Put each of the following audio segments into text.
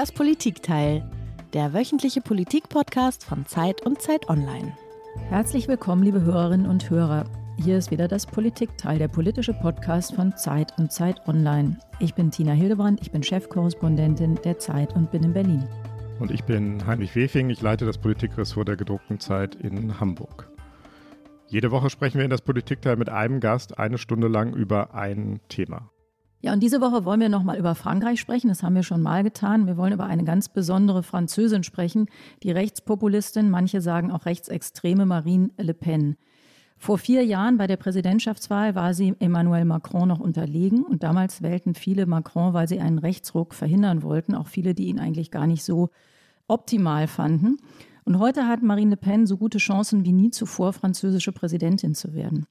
Das Politikteil, der wöchentliche Politikpodcast von Zeit und Zeit Online. Herzlich willkommen, liebe Hörerinnen und Hörer. Hier ist wieder das Politikteil, der politische Podcast von Zeit und Zeit Online. Ich bin Tina Hildebrand, ich bin Chefkorrespondentin der Zeit und bin in Berlin. Und ich bin Heinrich Wefing, ich leite das Politikressort der gedruckten Zeit in Hamburg. Jede Woche sprechen wir in das Politikteil mit einem Gast eine Stunde lang über ein Thema. Ja, und diese Woche wollen wir nochmal über Frankreich sprechen. Das haben wir schon mal getan. Wir wollen über eine ganz besondere Französin sprechen, die Rechtspopulistin, manche sagen auch rechtsextreme Marine Le Pen. Vor vier Jahren bei der Präsidentschaftswahl war sie Emmanuel Macron noch unterlegen und damals wählten viele Macron, weil sie einen Rechtsruck verhindern wollten, auch viele, die ihn eigentlich gar nicht so optimal fanden. Und heute hat Marine Le Pen so gute Chancen wie nie zuvor, französische Präsidentin zu werden.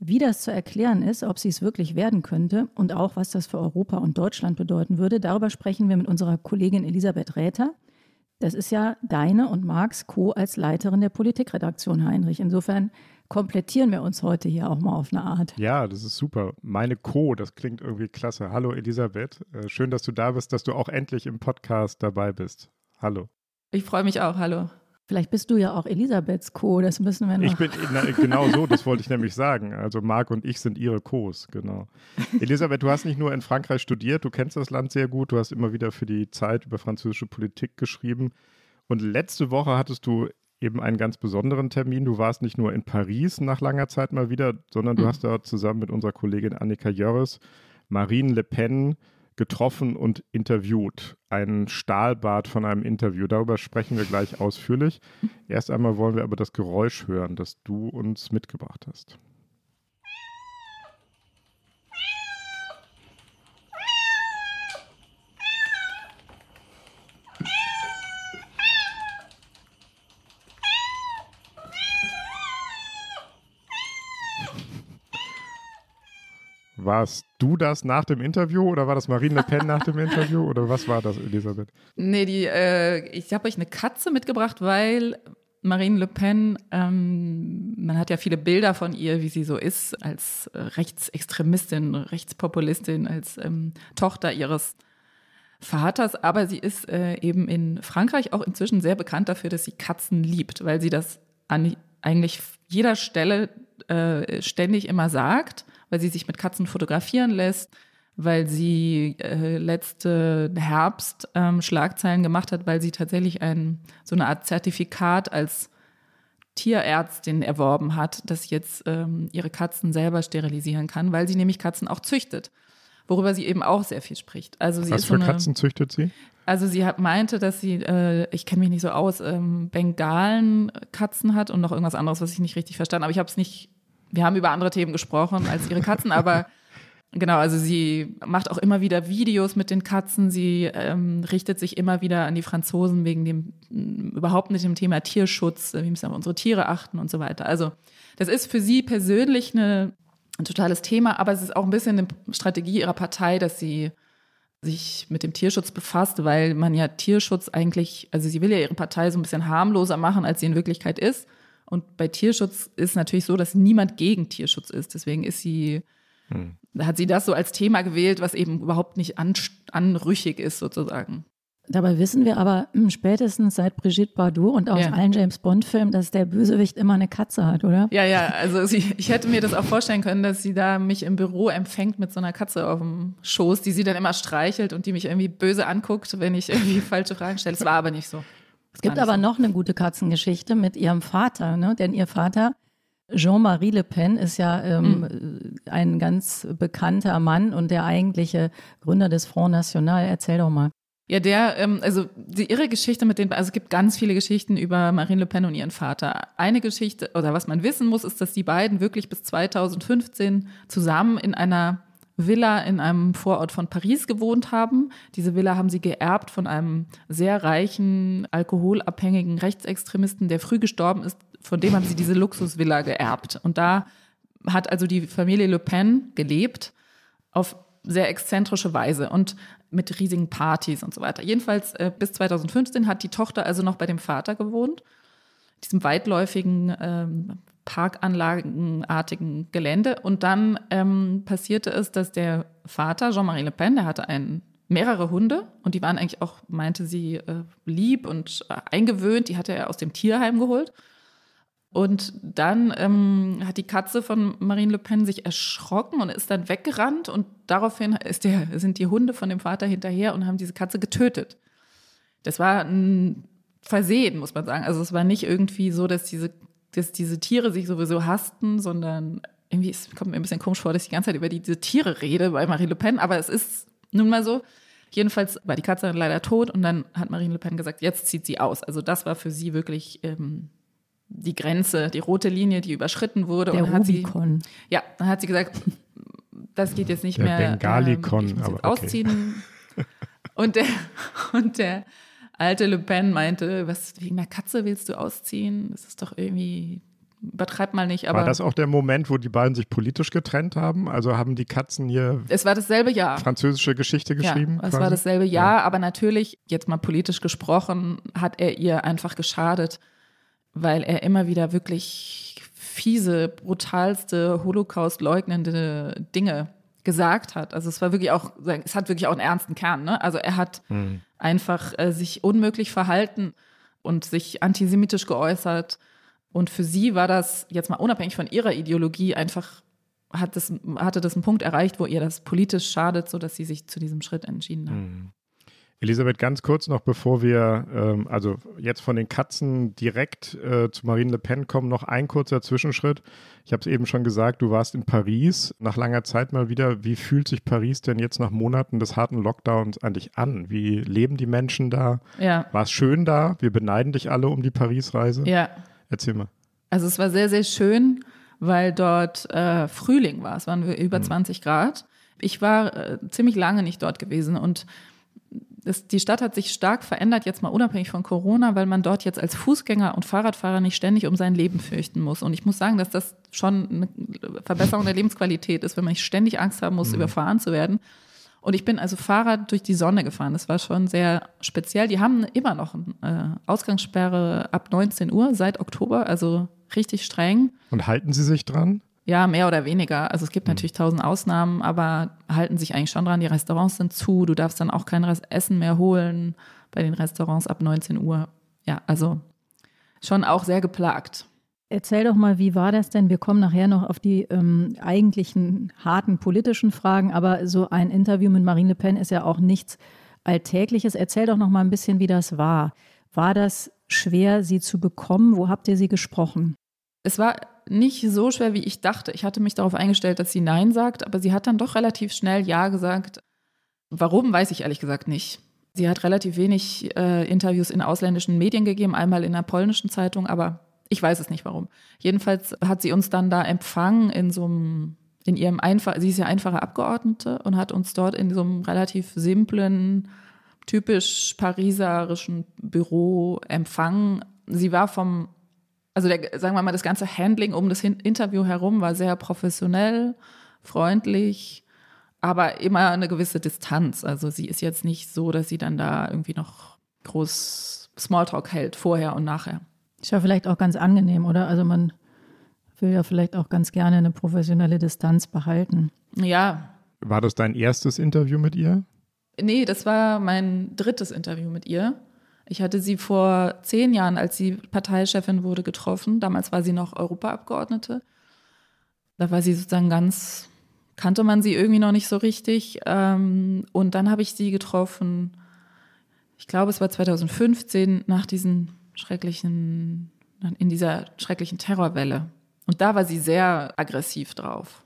Wie das zu erklären ist, ob sie es wirklich werden könnte und auch was das für Europa und Deutschland bedeuten würde, darüber sprechen wir mit unserer Kollegin Elisabeth Räther. Das ist ja deine und Marks Co. als Leiterin der Politikredaktion, Heinrich. Insofern komplettieren wir uns heute hier auch mal auf eine Art. Ja, das ist super. Meine Co., das klingt irgendwie klasse. Hallo Elisabeth, äh, schön, dass du da bist, dass du auch endlich im Podcast dabei bist. Hallo. Ich freue mich auch. Hallo. Vielleicht bist du ja auch Elisabeths Co. Das müssen wir noch. Ich bin na, genau so, das wollte ich nämlich sagen. Also Marc und ich sind ihre Co's, genau. Elisabeth, du hast nicht nur in Frankreich studiert, du kennst das Land sehr gut, du hast immer wieder für die Zeit über französische Politik geschrieben. Und letzte Woche hattest du eben einen ganz besonderen Termin. Du warst nicht nur in Paris nach langer Zeit mal wieder, sondern du mhm. hast da zusammen mit unserer Kollegin Annika Jörres Marine Le Pen getroffen und interviewt. Ein Stahlbad von einem Interview. Darüber sprechen wir gleich ausführlich. Erst einmal wollen wir aber das Geräusch hören, das du uns mitgebracht hast. Warst du das nach dem Interview oder war das Marine Le Pen nach dem Interview oder was war das, Elisabeth? Nee, die, äh, ich habe euch eine Katze mitgebracht, weil Marine Le Pen, ähm, man hat ja viele Bilder von ihr, wie sie so ist, als äh, Rechtsextremistin, Rechtspopulistin, als ähm, Tochter ihres Vaters, aber sie ist äh, eben in Frankreich auch inzwischen sehr bekannt dafür, dass sie Katzen liebt, weil sie das an eigentlich jeder Stelle äh, ständig immer sagt weil sie sich mit Katzen fotografieren lässt, weil sie äh, letzte Herbst ähm, Schlagzeilen gemacht hat, weil sie tatsächlich ein so eine Art Zertifikat als Tierärztin erworben hat, dass sie jetzt ähm, ihre Katzen selber sterilisieren kann, weil sie nämlich Katzen auch züchtet, worüber sie eben auch sehr viel spricht. Also sie Was ist für so eine, Katzen züchtet sie? Also sie hat, meinte, dass sie, äh, ich kenne mich nicht so aus, ähm, Bengalen-Katzen hat und noch irgendwas anderes, was ich nicht richtig verstanden habe. Ich habe es nicht wir haben über andere Themen gesprochen als ihre Katzen, aber genau, also sie macht auch immer wieder Videos mit den Katzen. Sie ähm, richtet sich immer wieder an die Franzosen wegen dem überhaupt nicht dem Thema Tierschutz, wie müssen wir unsere Tiere achten und so weiter. Also das ist für sie persönlich eine, ein totales Thema, aber es ist auch ein bisschen eine Strategie ihrer Partei, dass sie sich mit dem Tierschutz befasst, weil man ja Tierschutz eigentlich, also sie will ja ihre Partei so ein bisschen harmloser machen, als sie in Wirklichkeit ist. Und bei Tierschutz ist natürlich so, dass niemand gegen Tierschutz ist. Deswegen ist sie, hm. hat sie das so als Thema gewählt, was eben überhaupt nicht an, anrüchig ist, sozusagen. Dabei wissen wir aber hm, spätestens seit Brigitte Bardot und aus ja. allen James Bond-Filmen, dass der Bösewicht immer eine Katze hat, oder? Ja, ja, also sie, ich hätte mir das auch vorstellen können, dass sie da mich im Büro empfängt mit so einer Katze auf dem Schoß, die sie dann immer streichelt und die mich irgendwie böse anguckt, wenn ich irgendwie falsche Fragen stelle. Das war aber nicht so. Es gibt aber noch eine gute Katzengeschichte mit ihrem Vater, ne? denn ihr Vater Jean-Marie Le Pen ist ja ähm, mhm. ein ganz bekannter Mann und der eigentliche Gründer des Front National. Erzähl doch mal. Ja, der, ähm, also die irre Geschichte mit den, also es gibt ganz viele Geschichten über Marine Le Pen und ihren Vater. Eine Geschichte, oder was man wissen muss, ist, dass die beiden wirklich bis 2015 zusammen in einer Villa in einem Vorort von Paris gewohnt haben. Diese Villa haben sie geerbt von einem sehr reichen, alkoholabhängigen Rechtsextremisten, der früh gestorben ist. Von dem haben sie diese Luxusvilla geerbt. Und da hat also die Familie Le Pen gelebt auf sehr exzentrische Weise und mit riesigen Partys und so weiter. Jedenfalls äh, bis 2015 hat die Tochter also noch bei dem Vater gewohnt, diesem weitläufigen ähm, parkanlagenartigen Gelände. Und dann ähm, passierte es, dass der Vater, Jean-Marie Le Pen, der hatte einen mehrere Hunde und die waren eigentlich auch, meinte sie, äh, lieb und äh, eingewöhnt. Die hatte er aus dem Tierheim geholt. Und dann ähm, hat die Katze von Marine Le Pen sich erschrocken und ist dann weggerannt und daraufhin ist der, sind die Hunde von dem Vater hinterher und haben diese Katze getötet. Das war ein Versehen, muss man sagen. Also es war nicht irgendwie so, dass diese, dass diese Tiere sich sowieso hassten, sondern irgendwie, es kommt mir ein bisschen komisch vor, dass ich die ganze Zeit über die, diese Tiere rede bei Marine Le Pen, aber es ist nun mal so. Jedenfalls war die Katze dann leider tot und dann hat Marine Le Pen gesagt, jetzt zieht sie aus. Also das war für sie wirklich ähm, die Grenze, die rote Linie, die überschritten wurde. Der und hat sie, Rubikon. ja, dann hat sie gesagt, das geht jetzt nicht Der mehr. Bengalikon, ähm, ich muss aber okay. ausziehen. und, der, und der alte Le Pen meinte, was wegen einer Katze willst du ausziehen? Das ist doch irgendwie, übertreib mal nicht. Aber War das auch der Moment, wo die beiden sich politisch getrennt haben? Also haben die Katzen hier es war dasselbe Jahr. französische Geschichte geschrieben? Ja, es quasi? war dasselbe Jahr, aber natürlich, jetzt mal politisch gesprochen, hat er ihr einfach geschadet, weil er immer wieder wirklich fiese, brutalste, Holocaust-leugnende Dinge gesagt hat. Also es war wirklich auch, es hat wirklich auch einen ernsten Kern. Ne? Also er hat Hm. einfach äh, sich unmöglich verhalten und sich antisemitisch geäußert. Und für sie war das jetzt mal unabhängig von ihrer Ideologie einfach hat das, hatte das einen Punkt erreicht, wo ihr das politisch schadet, sodass sie sich zu diesem Schritt entschieden hat. Hm. Elisabeth, ganz kurz noch, bevor wir ähm, also jetzt von den Katzen direkt äh, zu Marine Le Pen kommen, noch ein kurzer Zwischenschritt. Ich habe es eben schon gesagt, du warst in Paris nach langer Zeit mal wieder. Wie fühlt sich Paris denn jetzt nach Monaten des harten Lockdowns eigentlich an? Wie leben die Menschen da? Ja, War es schön da? Wir beneiden dich alle um die Paris-Reise. ja. Erzähl mal. Also es war sehr, sehr schön, weil dort äh, Frühling war. Es waren über 20 Grad. Ich war äh, ziemlich lange nicht dort gewesen und das, die Stadt hat sich stark verändert, jetzt mal unabhängig von Corona, weil man dort jetzt als Fußgänger und Fahrradfahrer nicht ständig um sein Leben fürchten muss. Und ich muss sagen, dass das schon eine Verbesserung der Lebensqualität ist, wenn man nicht ständig Angst haben muss, überfahren zu werden. Und ich bin also Fahrrad durch die Sonne gefahren. Das war schon sehr speziell. Die haben immer noch eine äh, Ausgangssperre ab 19 Uhr seit Oktober, also richtig streng. Und halten sie sich dran? Ja, mehr oder weniger. Also es gibt natürlich tausend Ausnahmen, aber halten sich eigentlich schon dran. Die Restaurants sind zu. Du darfst dann auch kein Essen mehr holen bei den Restaurants ab 19 Uhr. Ja, also schon auch sehr geplagt. Erzähl doch mal, wie war das denn? Wir kommen nachher noch auf die ähm, eigentlichen harten politischen Fragen, aber so ein Interview mit Marine Le Pen ist ja auch nichts Alltägliches. Erzähl doch noch mal ein bisschen, wie das war. War das schwer, sie zu bekommen? Wo habt ihr sie gesprochen? Es war nicht so schwer, wie ich dachte. Ich hatte mich darauf eingestellt, dass sie Nein sagt, aber sie hat dann doch relativ schnell Ja gesagt. Warum, weiß ich ehrlich gesagt nicht. Sie hat relativ wenig äh, Interviews in ausländischen Medien gegeben, einmal in einer polnischen Zeitung, aber ich weiß es nicht warum. Jedenfalls hat sie uns dann da empfangen in so einem, in ihrem einfach, sie ist ja einfache Abgeordnete und hat uns dort in so einem relativ simplen, typisch pariserischen Büro empfangen. Sie war vom also der, sagen wir mal, das ganze Handling um das Interview herum war sehr professionell, freundlich, aber immer eine gewisse Distanz. Also sie ist jetzt nicht so, dass sie dann da irgendwie noch groß Smalltalk hält, vorher und nachher. Ist ja vielleicht auch ganz angenehm, oder? Also man will ja vielleicht auch ganz gerne eine professionelle Distanz behalten. Ja, War das dein erstes Interview mit ihr? nee, das war mein drittes Interview mit ihr. Ich hatte sie vor zehn Jahren, als sie Parteichefin wurde, getroffen. Damals war sie noch Europaabgeordnete. Da war sie sozusagen ganz, kannte man sie irgendwie noch nicht so richtig. Ähm, Und dann habe ich sie getroffen, ich glaube, es war 2015, nach diesen schrecklichen, in dieser schrecklichen Terrorwelle. Und da war sie sehr aggressiv drauf.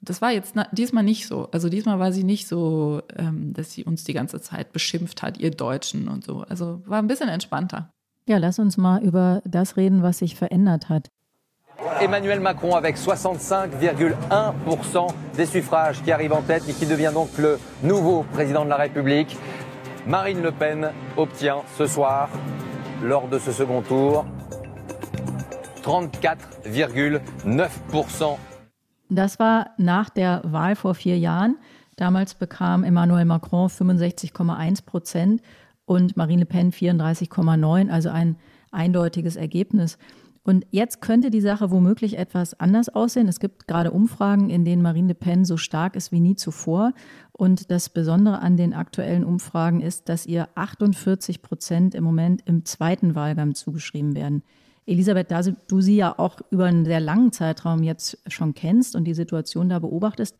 Das war jetzt na, diesmal nicht so. Also diesmal war sie nicht so, ähm, dass sie uns die ganze Zeit beschimpft hat, ihr Deutschen und so. Also war ein bisschen entspannter. Ja, lass uns mal über das reden, was sich verändert hat. Emmanuel Macron avec 65,1% des suffrages qui arrive en tête et qui devient donc le nouveau président de la République. Marine Le Pen obtient ce soir, lors de ce second tour, 34,9%. Das war nach der Wahl vor vier Jahren. Damals bekam Emmanuel Macron 65,1 Prozent und Marine Le Pen 34,9, also ein eindeutiges Ergebnis. Und jetzt könnte die Sache womöglich etwas anders aussehen. Es gibt gerade Umfragen, in denen Marine Le Pen so stark ist wie nie zuvor. Und das Besondere an den aktuellen Umfragen ist, dass ihr 48 Prozent im Moment im zweiten Wahlgang zugeschrieben werden. Elisabeth, da du sie ja auch über einen sehr langen Zeitraum jetzt schon kennst und die Situation da beobachtest,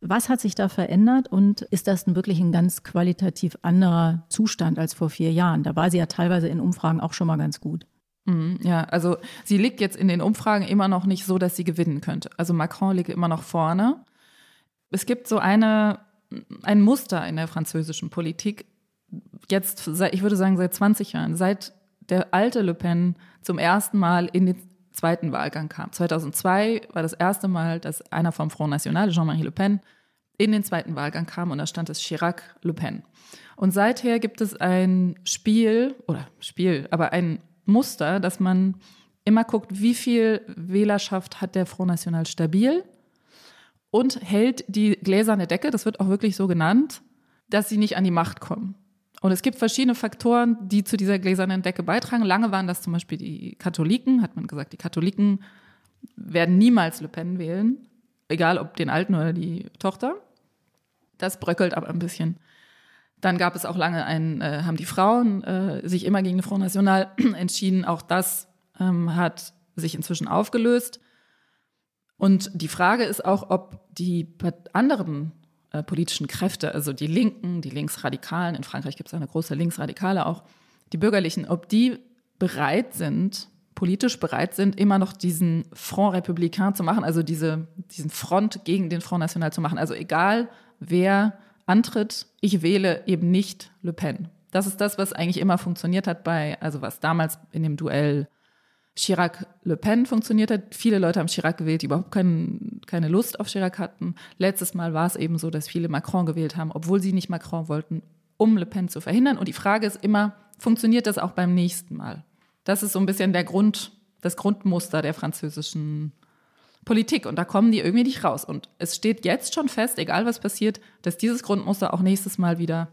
was hat sich da verändert und ist das wirklich ein ganz qualitativ anderer Zustand als vor vier Jahren? Da war sie ja teilweise in Umfragen auch schon mal ganz gut. Mhm, ja, also sie liegt jetzt in den Umfragen immer noch nicht so, dass sie gewinnen könnte. Also Macron liegt immer noch vorne. Es gibt so eine, ein Muster in der französischen Politik, jetzt, ich würde sagen, seit 20 Jahren, seit der alte Le Pen zum ersten Mal in den zweiten Wahlgang kam. 2002 war das erste Mal, dass einer vom Front National, Jean-Marie Le Pen, in den zweiten Wahlgang kam und da stand es Chirac-Le Pen. Und seither gibt es ein Spiel, oder Spiel, aber ein Muster, dass man immer guckt, wie viel Wählerschaft hat der Front National stabil und hält die gläserne Decke, das wird auch wirklich so genannt, dass sie nicht an die Macht kommen. Und es gibt verschiedene Faktoren, die zu dieser gläsernen Decke beitragen. Lange waren das zum Beispiel die Katholiken, hat man gesagt, die Katholiken werden niemals Le Pen wählen, egal ob den Alten oder die Tochter. Das bröckelt aber ein bisschen. Dann gab es auch lange ein, äh, haben die Frauen äh, sich immer gegen den Front National entschieden. Auch das ähm, hat sich inzwischen aufgelöst. Und die Frage ist auch, ob die anderen äh, politischen Kräfte, also die Linken, die Linksradikalen, in Frankreich gibt es eine große Linksradikale auch, die Bürgerlichen, ob die bereit sind, politisch bereit sind, immer noch diesen Front Républicain zu machen, also diese, diesen Front gegen den Front National zu machen. Also egal, wer antritt, ich wähle eben nicht Le Pen. Das ist das, was eigentlich immer funktioniert hat bei, also was damals in dem Duell Chirac-Le Pen funktioniert hat. Viele Leute haben Chirac gewählt, die überhaupt kein, keine Lust auf Chirac hatten. Letztes Mal war es eben so, dass viele Macron gewählt haben, obwohl sie nicht Macron wollten, um Le Pen zu verhindern. Und die Frage ist immer, funktioniert das auch beim nächsten Mal? Das ist so ein bisschen der Grund, das Grundmuster der französischen Politik und da kommen die irgendwie nicht raus. Und es steht jetzt schon fest, egal was passiert, dass dieses Grundmuster auch nächstes Mal wieder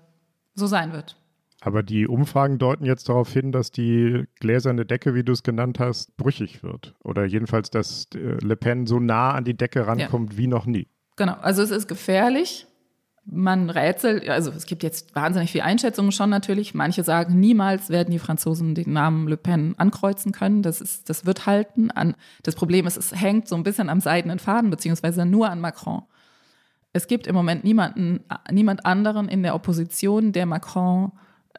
so sein wird. Aber die Umfragen deuten jetzt darauf hin, dass die gläserne Decke, wie du es genannt hast, brüchig wird. Oder jedenfalls, dass äh, Le Pen so nah an die Decke rankommt ja. wie noch nie. Genau, also es ist gefährlich man rätselt, also es gibt jetzt wahnsinnig viele Einschätzungen schon natürlich. Manche sagen, niemals werden die Franzosen den Namen Le Pen ankreuzen können. Das, ist, das wird halten. An, das Problem ist, es hängt so ein bisschen am seidenen Faden, beziehungsweise nur an Macron. Es gibt im Moment niemanden, niemand anderen in der Opposition, der Macron,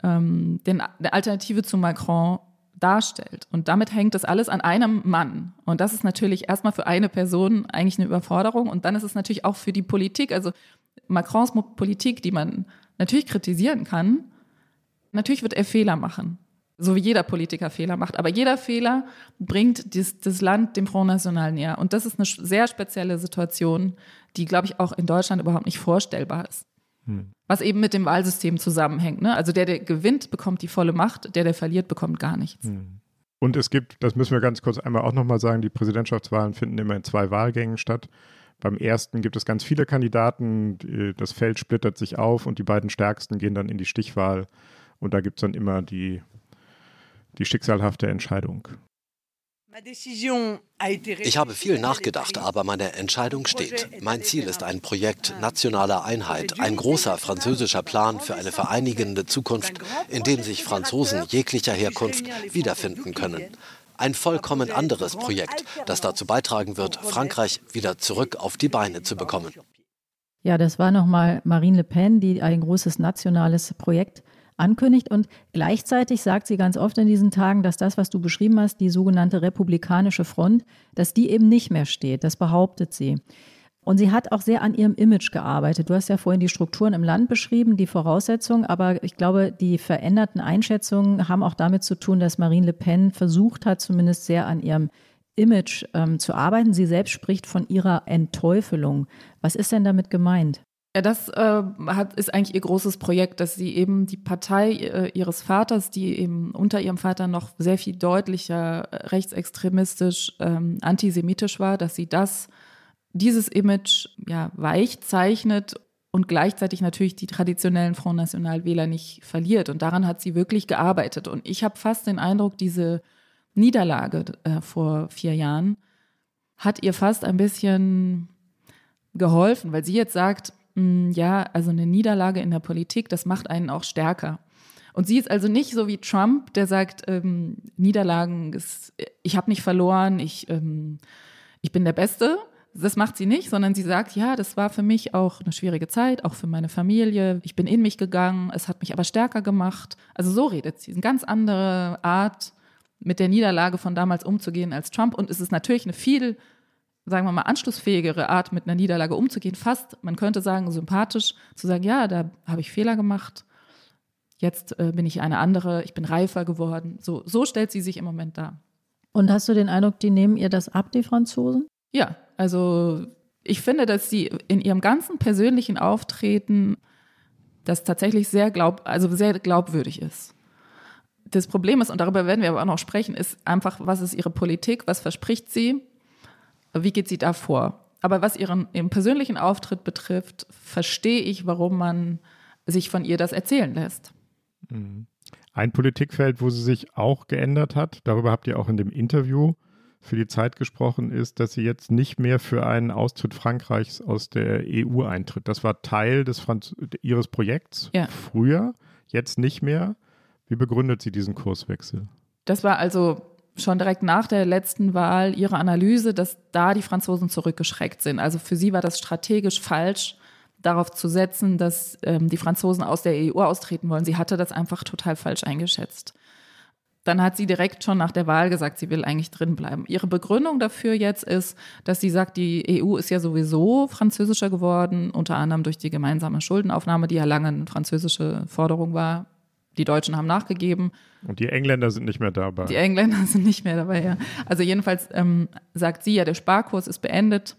ähm, den, der Alternative zu Macron darstellt. Und damit hängt das alles an einem Mann. Und das ist natürlich erstmal für eine Person eigentlich eine Überforderung. Und dann ist es natürlich auch für die Politik, also Macrons Politik, die man natürlich kritisieren kann, natürlich wird er Fehler machen. So wie jeder Politiker Fehler macht. Aber jeder Fehler bringt das, das Land dem Front National näher. Und das ist eine sehr spezielle Situation, die, glaube ich, auch in Deutschland überhaupt nicht vorstellbar ist. Hm. Was eben mit dem Wahlsystem zusammenhängt. Ne? Also der, der gewinnt, bekommt die volle Macht, der, der verliert, bekommt gar nichts. Hm. Und es gibt, das müssen wir ganz kurz einmal auch nochmal sagen, die Präsidentschaftswahlen finden immer in zwei Wahlgängen statt. Beim ersten gibt es ganz viele Kandidaten, das Feld splittert sich auf und die beiden stärksten gehen dann in die Stichwahl und da gibt es dann immer die, die schicksalhafte Entscheidung. Ich habe viel nachgedacht, aber meine Entscheidung steht. Mein Ziel ist ein Projekt nationaler Einheit, ein großer französischer Plan für eine vereinigende Zukunft, in dem sich Franzosen jeglicher Herkunft wiederfinden können. Ein vollkommen anderes Projekt, das dazu beitragen wird, Frankreich wieder zurück auf die Beine zu bekommen. Ja, das war nochmal Marine Le Pen, die ein großes nationales Projekt ankündigt. Und gleichzeitig sagt sie ganz oft in diesen Tagen, dass das, was du beschrieben hast, die sogenannte Republikanische Front, dass die eben nicht mehr steht. Das behauptet sie. Und sie hat auch sehr an ihrem Image gearbeitet. Du hast ja vorhin die Strukturen im Land beschrieben, die Voraussetzungen, aber ich glaube, die veränderten Einschätzungen haben auch damit zu tun, dass Marine Le Pen versucht hat, zumindest sehr an ihrem Image ähm, zu arbeiten. Sie selbst spricht von ihrer Entteufelung. Was ist denn damit gemeint? Ja, das äh, hat, ist eigentlich ihr großes Projekt, dass sie eben die Partei äh, ihres Vaters, die eben unter ihrem Vater noch sehr viel deutlicher rechtsextremistisch, ähm, antisemitisch war, dass sie das dieses Image ja, weich zeichnet und gleichzeitig natürlich die traditionellen Front National Wähler nicht verliert. Und daran hat sie wirklich gearbeitet. Und ich habe fast den Eindruck, diese Niederlage äh, vor vier Jahren hat ihr fast ein bisschen geholfen, weil sie jetzt sagt, mh, hm, ja, also eine Niederlage in der Politik, das macht einen auch stärker. Und sie ist also nicht so wie Trump, der sagt, ähm, Niederlagen, ist, ich habe nicht verloren, ich, ähm, ich bin der Beste. Das macht sie nicht, sondern sie sagt, ja, das war für mich auch eine schwierige Zeit, auch für meine Familie. Ich bin in mich gegangen, es hat mich aber stärker gemacht. Also so redet sie. Eine ganz andere Art, mit der Niederlage von damals umzugehen als Trump. Und es ist natürlich eine viel, sagen wir mal, anschlussfähigere Art, mit einer Niederlage umzugehen. Fast, man könnte sagen, sympathisch zu sagen, ja, da habe ich Fehler gemacht jetzt äh, bin ich eine andere, ich bin reifer geworden. So, so stellt sie sich im Moment dar. Und hast du den Eindruck, die nehmen ihr das ab, die Franzosen? Ja, also ich finde, dass sie in ihrem ganzen persönlichen Auftreten das tatsächlich sehr glaub, also sehr glaubwürdig ist. Das Problem ist, und darüber werden wir aber auch noch sprechen, ist einfach, was ist ihre Politik, was verspricht sie, wie geht sie da vor? Aber was ihren, ihren persönlichen Auftritt betrifft, verstehe ich, warum man sich von ihr das erzählen lässt. Mhm. Ein Politikfeld, wo sie sich auch geändert hat, darüber habt ihr auch in dem Interview für die Zeit gesprochen, ist, dass sie jetzt nicht mehr für einen Austritt Frankreichs aus der EU eintritt. Das war Teil des Franz ihres Projekts ja. früher, jetzt nicht mehr. Wie begründet sie diesen Kurswechsel? Das war also schon direkt nach der letzten Wahl ihre Analyse, dass da die Franzosen zurückgeschreckt sind. Also für sie war das strategisch falsch, darauf zu setzen, dass ähm, die Franzosen aus der EU austreten wollen. Sie hatte das einfach total falsch eingeschätzt. Dann hat sie direkt schon nach der Wahl gesagt, sie will eigentlich drin bleiben. Ihre Begründung dafür jetzt ist, dass sie sagt, die EU ist ja sowieso französischer geworden, unter anderem durch die gemeinsame Schuldenaufnahme, die ja lange eine französische Forderung war. Die Deutschen haben nachgegeben. Und die Engländer sind nicht mehr dabei. Die Engländer sind nicht mehr dabei, ja. Also jedenfalls ähm, sagt sie ja, der Sparkurs ist beendet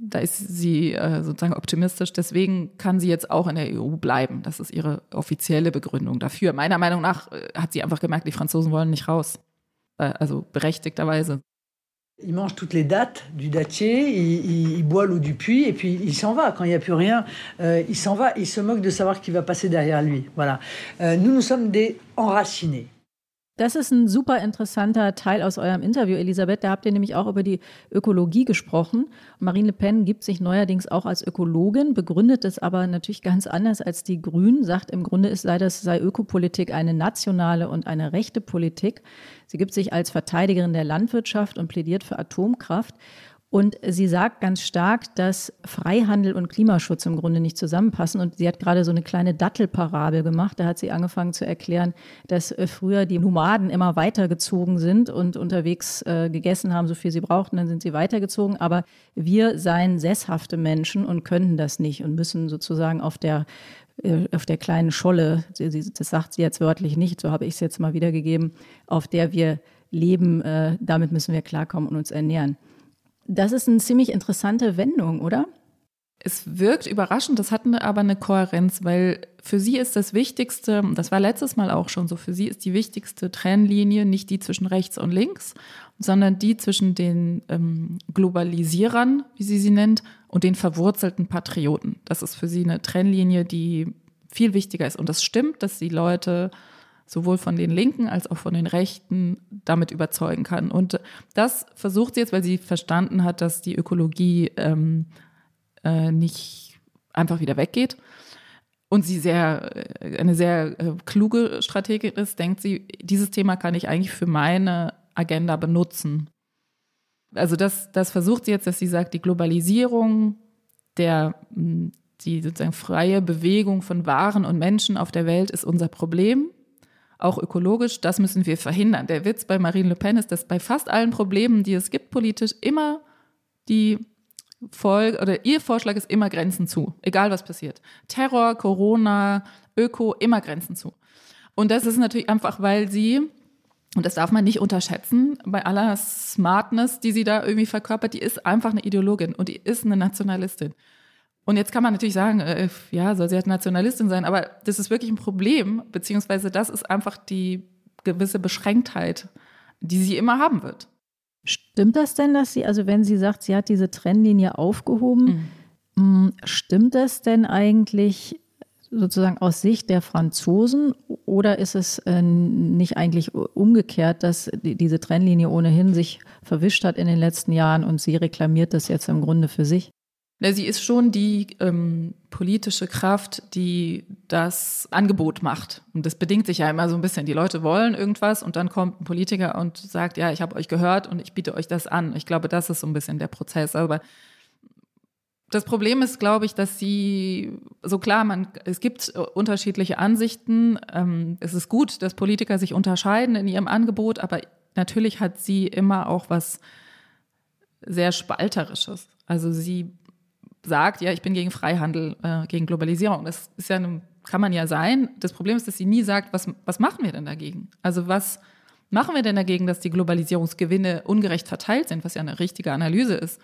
da ist sie äh, sozusagen optimistisch. Deswegen kann sie jetzt auch in der EU bleiben. Das ist ihre offizielle Begründung dafür. Meiner Meinung nach äh, hat sie einfach gemerkt, die Franzosen wollen nicht raus. Äh, also berechtigterweise. Il mange toutes les dates du il, il boit l'eau du puits et puis il s'en va. Quand il n'y a plus rien, euh, il s'en va. Il se moque de savoir qui va passer derrière lui. Voilà. Euh, nous, nous sommes des enracinés. Das ist ein super interessanter Teil aus eurem Interview, Elisabeth. Da habt ihr nämlich auch über die Ökologie gesprochen. Marine Le Pen gibt sich neuerdings auch als Ökologin, begründet es aber natürlich ganz anders als die Grünen, sagt im Grunde ist sei das sei Ökopolitik eine nationale und eine rechte Politik. Sie gibt sich als Verteidigerin der Landwirtschaft und plädiert für Atomkraft. Und sie sagt ganz stark, dass Freihandel und Klimaschutz im Grunde nicht zusammenpassen. Und sie hat gerade so eine kleine Dattelparabel gemacht. Da hat sie angefangen zu erklären, dass äh, früher die Nomaden immer weitergezogen sind und unterwegs äh, gegessen haben, so viel sie brauchten, dann sind sie weitergezogen. Aber wir seien sesshafte Menschen und könnten das nicht und müssen sozusagen auf der äh, auf der kleinen Scholle, das sagt sie jetzt wörtlich nicht, so habe ich es jetzt mal wiedergegeben, auf der wir leben, äh, damit müssen wir klarkommen und uns ernähren. Das ist eine ziemlich interessante Wendung, oder? Es wirkt überraschend, das hat aber eine Kohärenz, weil für sie ist das Wichtigste, das war letztes Mal auch schon so, für sie ist die wichtigste Trennlinie nicht die zwischen rechts und links, sondern die zwischen den ähm, Globalisierern, wie sie sie nennt, und den verwurzelten Patrioten. Das ist für sie eine Trennlinie, die viel wichtiger ist. Und das stimmt, dass die Leute sowohl von den Linken als auch von den Rechten damit überzeugen kann. Und das versucht sie jetzt, weil sie verstanden hat, dass die Ökologie ähm, äh, nicht einfach wieder weggeht. Und sie sehr, äh, eine sehr äh, kluge Strategin ist, denkt sie, dieses Thema kann ich eigentlich für meine Agenda benutzen. Also das, das versucht sie jetzt, dass sie sagt, die Globalisierung, der, die sozusagen freie Bewegung von Waren und Menschen auf der Welt ist unser Problem auch ökologisch, das müssen wir verhindern. Der Witz bei Marine Le Pen ist, dass bei fast allen Problemen, die es gibt politisch, immer die Folge oder ihr Vorschlag ist immer Grenzen zu, egal was passiert. Terror, Corona, Öko, immer Grenzen zu. Und das ist natürlich einfach, weil sie, und das darf man nicht unterschätzen, bei aller Smartness, die sie da irgendwie verkörpert, die ist einfach eine Ideologin und die ist eine Nationalistin. Und jetzt kann man natürlich sagen, äh, ja, soll sie halt Nationalistin sein, aber das ist wirklich ein Problem, beziehungsweise das ist einfach die gewisse Beschränktheit, die sie immer haben wird. Stimmt das denn, dass sie, also wenn sie sagt, sie hat diese Trennlinie aufgehoben, mhm. Mm, stimmt das denn eigentlich, sozusagen aus Sicht der Franzosen oder ist es äh, nicht eigentlich umgekehrt, dass die, diese Trennlinie ohnehin sich verwischt hat in den letzten Jahren und sie reklamiert das jetzt im Grunde für sich? Ja, sie ist schon die ähm, politische Kraft, die das Angebot macht. Und das bedingt sich ja immer so ein bisschen. Die Leute wollen irgendwas und dann kommt ein Politiker und sagt, ja, ich habe euch gehört und ich biete euch das an. Ich glaube, das ist so ein bisschen der Prozess. Aber das Problem ist, glaube ich, dass sie, so klar, man, es gibt unterschiedliche Ansichten. Ähm, es ist gut, dass Politiker sich unterscheiden in ihrem Angebot, aber natürlich hat sie immer auch was sehr Spalterisches. Also sie sagt, ja, ich bin gegen Freihandel, äh, gegen Globalisierung. Das ist ja eine, kann man ja sein. Das Problem ist, dass sie nie sagt, was, was machen wir denn dagegen? Also was machen wir denn dagegen, dass die Globalisierungsgewinne ungerecht verteilt sind, was ja eine richtige Analyse ist.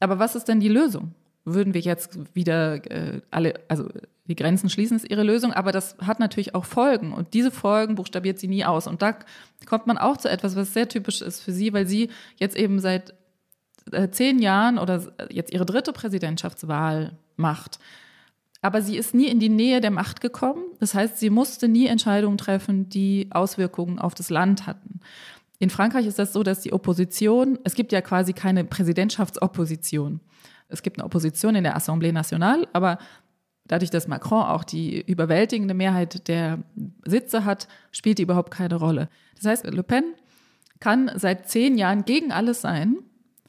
Aber was ist denn die Lösung? Würden wir jetzt wieder äh, alle, also die Grenzen schließen ist ihre Lösung, aber das hat natürlich auch Folgen und diese Folgen buchstabiert sie nie aus. Und da kommt man auch zu etwas, was sehr typisch ist für sie, weil sie jetzt eben seit zehn Jahren oder jetzt ihre dritte Präsidentschaftswahl macht. Aber sie ist nie in die Nähe der Macht gekommen. Das heißt, sie musste nie Entscheidungen treffen, die Auswirkungen auf das Land hatten. In Frankreich ist das so, dass die Opposition, es gibt ja quasi keine Präsidentschaftsopposition. Es gibt eine Opposition in der Assemblée Nationale, aber dadurch, dass Macron auch die überwältigende Mehrheit der Sitze hat, spielt die überhaupt keine Rolle. Das heißt, Le Pen kann seit zehn Jahren gegen alles sein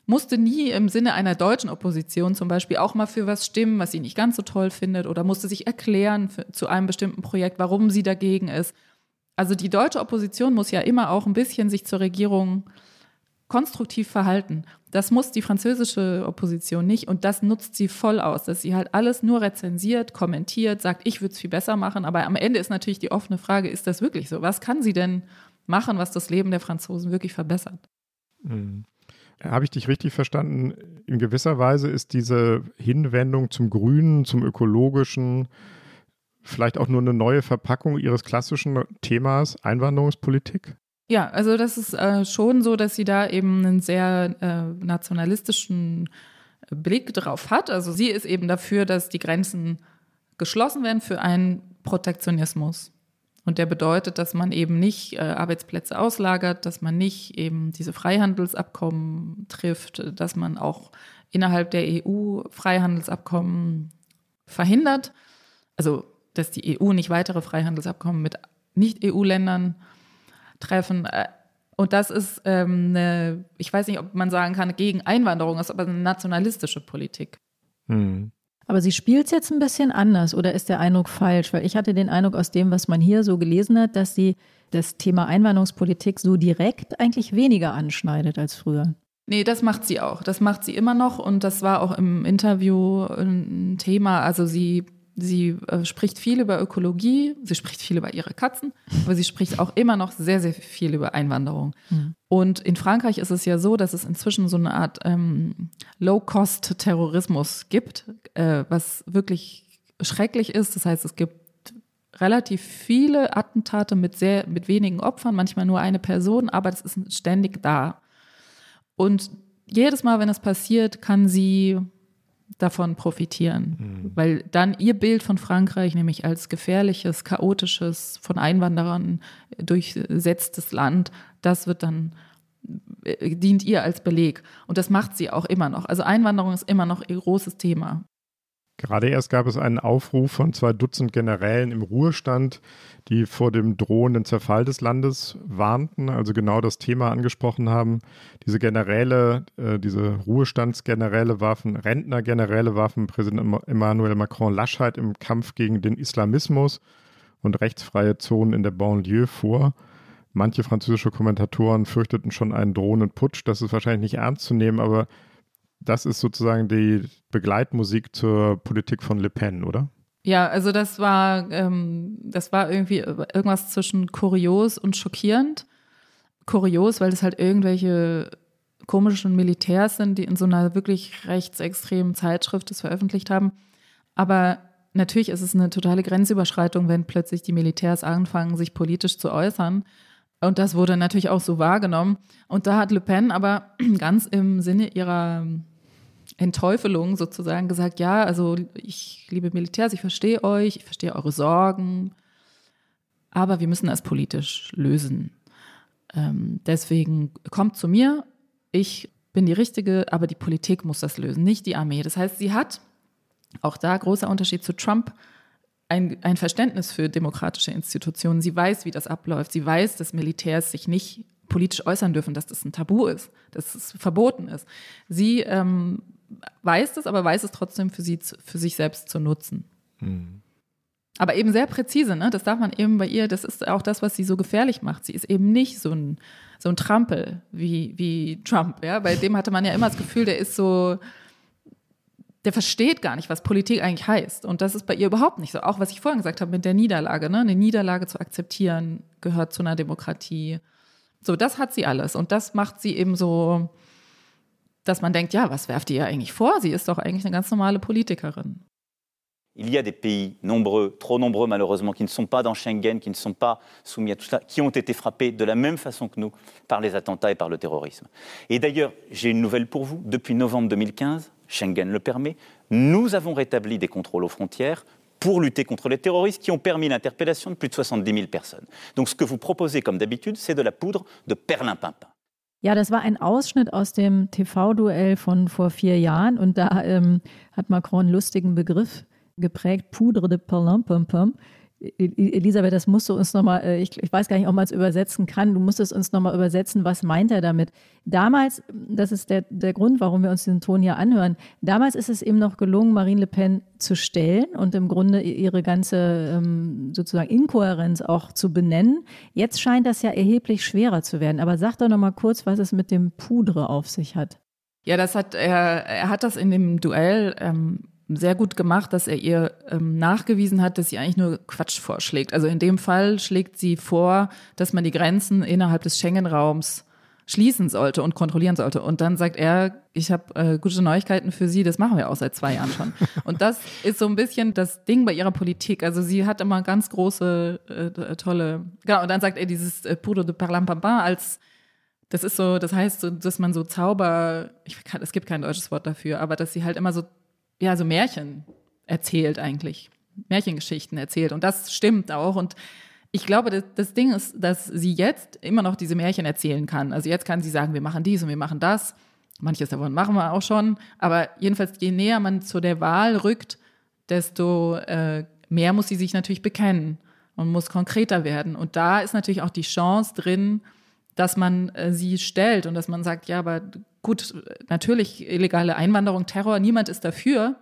musste nie im Sinne einer deutschen Opposition zum Beispiel auch mal für was stimmen, was sie nicht ganz so toll findet oder musste sich erklären für, zu einem bestimmten Projekt, warum sie dagegen ist. Also die deutsche Opposition muss ja immer auch ein bisschen sich zur Regierung konstruktiv verhalten. Das muss die französische Opposition nicht und das nutzt sie voll aus, dass sie halt alles nur rezensiert, kommentiert, sagt, ich würde es viel besser machen, aber am Ende ist natürlich die offene Frage, ist das wirklich so? Was kann sie denn machen, was das Leben der Franzosen wirklich verbessert? Mhm. Habe ich dich richtig verstanden? In gewisser Weise ist diese Hinwendung zum Grünen, zum Ökologischen, vielleicht auch nur eine neue Verpackung Ihres klassischen Themas Einwanderungspolitik? Ja, also das ist äh, schon so, dass sie da eben einen sehr äh, nationalistischen Blick drauf hat. Also sie ist eben dafür, dass die Grenzen geschlossen werden für einen Protektionismus. Und der bedeutet, dass man eben nicht äh, Arbeitsplätze auslagert, dass man nicht eben diese Freihandelsabkommen trifft, dass man auch innerhalb der EU Freihandelsabkommen verhindert. Also, dass die EU nicht weitere Freihandelsabkommen mit Nicht-EU-Ländern treffen. Äh, und das ist ähm, eine, ich weiß nicht, ob man sagen kann, gegen Einwanderung ist, aber eine nationalistische Politik. Hm. Aber sie spielt es jetzt ein bisschen anders oder ist der Eindruck falsch? Weil ich hatte den Eindruck aus dem, was man hier so gelesen hat, dass sie das Thema Einwanderungspolitik so direkt eigentlich weniger anschneidet als früher. Nee, das macht sie auch. Das macht sie immer noch und das war auch im Interview ein Thema. Also sie Sie äh, spricht viel über Ökologie, sie spricht viel über ihre Katzen, aber sie spricht auch immer noch sehr, sehr viel über Einwanderung. Mhm. Und in Frankreich ist es ja so, dass es inzwischen so eine Art ähm, Low-Cost-Terrorismus gibt, äh, was wirklich schrecklich ist. Das heißt, es gibt relativ viele Attentate mit sehr, mit wenigen Opfern, manchmal nur eine Person, aber das ist ständig da. Und jedes Mal, wenn es passiert, kann sie davon profitieren, mhm. weil dann ihr Bild von Frankreich, nämlich als gefährliches, chaotisches, von Einwanderern durchsetztes Land, das wird dann äh, dient ihr als Beleg und das macht sie auch immer noch. Also Einwanderung ist immer noch ihr großes Thema. Gerade erst gab es einen Aufruf von zwei Dutzend Generälen im Ruhestand, die vor dem drohenden Zerfall des Landes warnten, also genau das Thema angesprochen haben. Diese Generäle, äh, diese Ruhestandsgeneräle warfen, Rentnergeneräle warfen Präsident Emmanuel Macron Laschheit im Kampf gegen den Islamismus und rechtsfreie Zonen in der Banlieue vor. Manche französische Kommentatoren fürchteten schon einen drohenden Putsch. Das ist wahrscheinlich nicht ernst zu nehmen, aber das ist sozusagen die Begleitmusik zur Politik von Le Pen, oder? Ja, also das war, ähm, das war irgendwie irgendwas zwischen kurios und schockierend. Kurios, weil es halt irgendwelche komischen Militärs sind, die in so einer wirklich rechtsextremen Zeitschrift das veröffentlicht haben. Aber natürlich ist es eine totale Grenzüberschreitung, wenn plötzlich die Militärs anfangen, sich politisch zu äußern. Und das wurde natürlich auch so wahrgenommen. Und da hat Le Pen aber ganz im Sinne ihrer Entteufelung sozusagen gesagt, ja, also ich liebe Militärs, ich verstehe euch, ich verstehe eure Sorgen, aber wir müssen das politisch lösen. Ähm, deswegen kommt zu mir, ich bin die Richtige, aber die Politik muss das lösen, nicht die Armee. Das heißt, sie hat, auch da großer Unterschied zu Trump, ein, ein Verständnis für demokratische Institutionen. Sie weiß, wie das abläuft. Sie weiß, dass Militärs sich nicht politisch äußern dürfen, dass das ein Tabu ist, dass es verboten ist. Sie ähm, weiß das, aber weiß es trotzdem für, sie, für sich selbst zu nutzen. Mhm. Aber eben sehr präzise, ne? Das darf man eben bei ihr, das ist auch das, was sie so gefährlich macht. Sie ist eben nicht so ein, so ein Trampel wie, wie Trump, ja. Bei dem hatte man ja immer das Gefühl, der ist so, der versteht gar nicht, was Politik eigentlich heißt. Und das ist bei ihr überhaupt nicht so. Auch was ich vorhin gesagt habe mit der Niederlage, ne? Eine Niederlage zu akzeptieren, gehört zu einer Demokratie. So, das hat sie alles. Und das macht sie eben so, dass man denkt, ja, was werft ihr eigentlich vor? Sie ist doch eigentlich eine ganz normale Politikerin. Il y a des pays nombreux, trop nombreux malheureusement, qui ne sont pas dans Schengen, qui ne sont pas soumis à tout cela, qui ont été frappés de la même façon que nous par les attentats et par le terrorisme. Et d'ailleurs, j'ai une nouvelle pour vous. Depuis novembre 2015, Schengen le permet, nous avons rétabli des contrôles aux frontières pour lutter contre les terroristes qui ont permis l'interpellation de plus de 70 000 personnes. Donc ce que vous proposez, comme d'habitude, c'est de la poudre de perlimpinpin. Ja, das war ein Ausschnitt aus dem TV-Duell von vor vier Jahren und da ähm, hat Macron einen lustigen Begriff geprägt, Poudre de Perlimpinpin. Elisabeth, das musst du uns nochmal, äh, ich, ich weiß gar nicht, ob man es übersetzen kann, du musst es uns nochmal übersetzen, was meint er damit? Damals, das ist der, der Grund, warum wir uns den Ton hier anhören, damals ist es ihm noch gelungen, Marine Le Pen zu stellen und im Grunde ihre ganze ähm, sozusagen Inkohärenz auch zu benennen. Jetzt scheint das ja erheblich schwerer zu werden. Aber sag doch nochmal kurz, was es mit dem Pudre auf sich hat. Ja, das hat er, er hat das in dem Duell ähm, sehr gut gemacht, dass er ihr ähm, nachgewiesen hat, dass sie eigentlich nur Quatsch vorschlägt. Also in dem Fall schlägt sie vor, dass man die Grenzen innerhalb des Schengen-Raums schließen sollte und kontrollieren sollte. Und dann sagt er, ich habe äh, gute Neuigkeiten für Sie, das machen wir auch seit zwei Jahren schon. Und das ist so ein bisschen das Ding bei ihrer Politik. Also sie hat immer ganz große, äh, tolle, genau, und dann sagt er dieses äh, Puro de Parlampampin als das ist so, das heißt, so, dass man so Zauber, ich kann, es gibt kein deutsches Wort dafür, aber dass sie halt immer so ja, so Märchen erzählt eigentlich. Märchengeschichten erzählt. Und das stimmt auch. Und ich glaube, das, das, Ding ist, dass sie jetzt immer noch diese Märchen erzählen kann. Also jetzt kann sie sagen, wir machen dies und wir machen das. Manches davon machen wir auch schon. Aber jedenfalls, je näher man zu der Wahl rückt, desto äh, mehr muss sie sich natürlich bekennen und muss konkreter werden. Und da ist natürlich auch die Chance drin, dass man äh, sie stellt und dass man sagt, ja, aber gut, natürlich illegale Einwanderung, Terror, niemand ist dafür.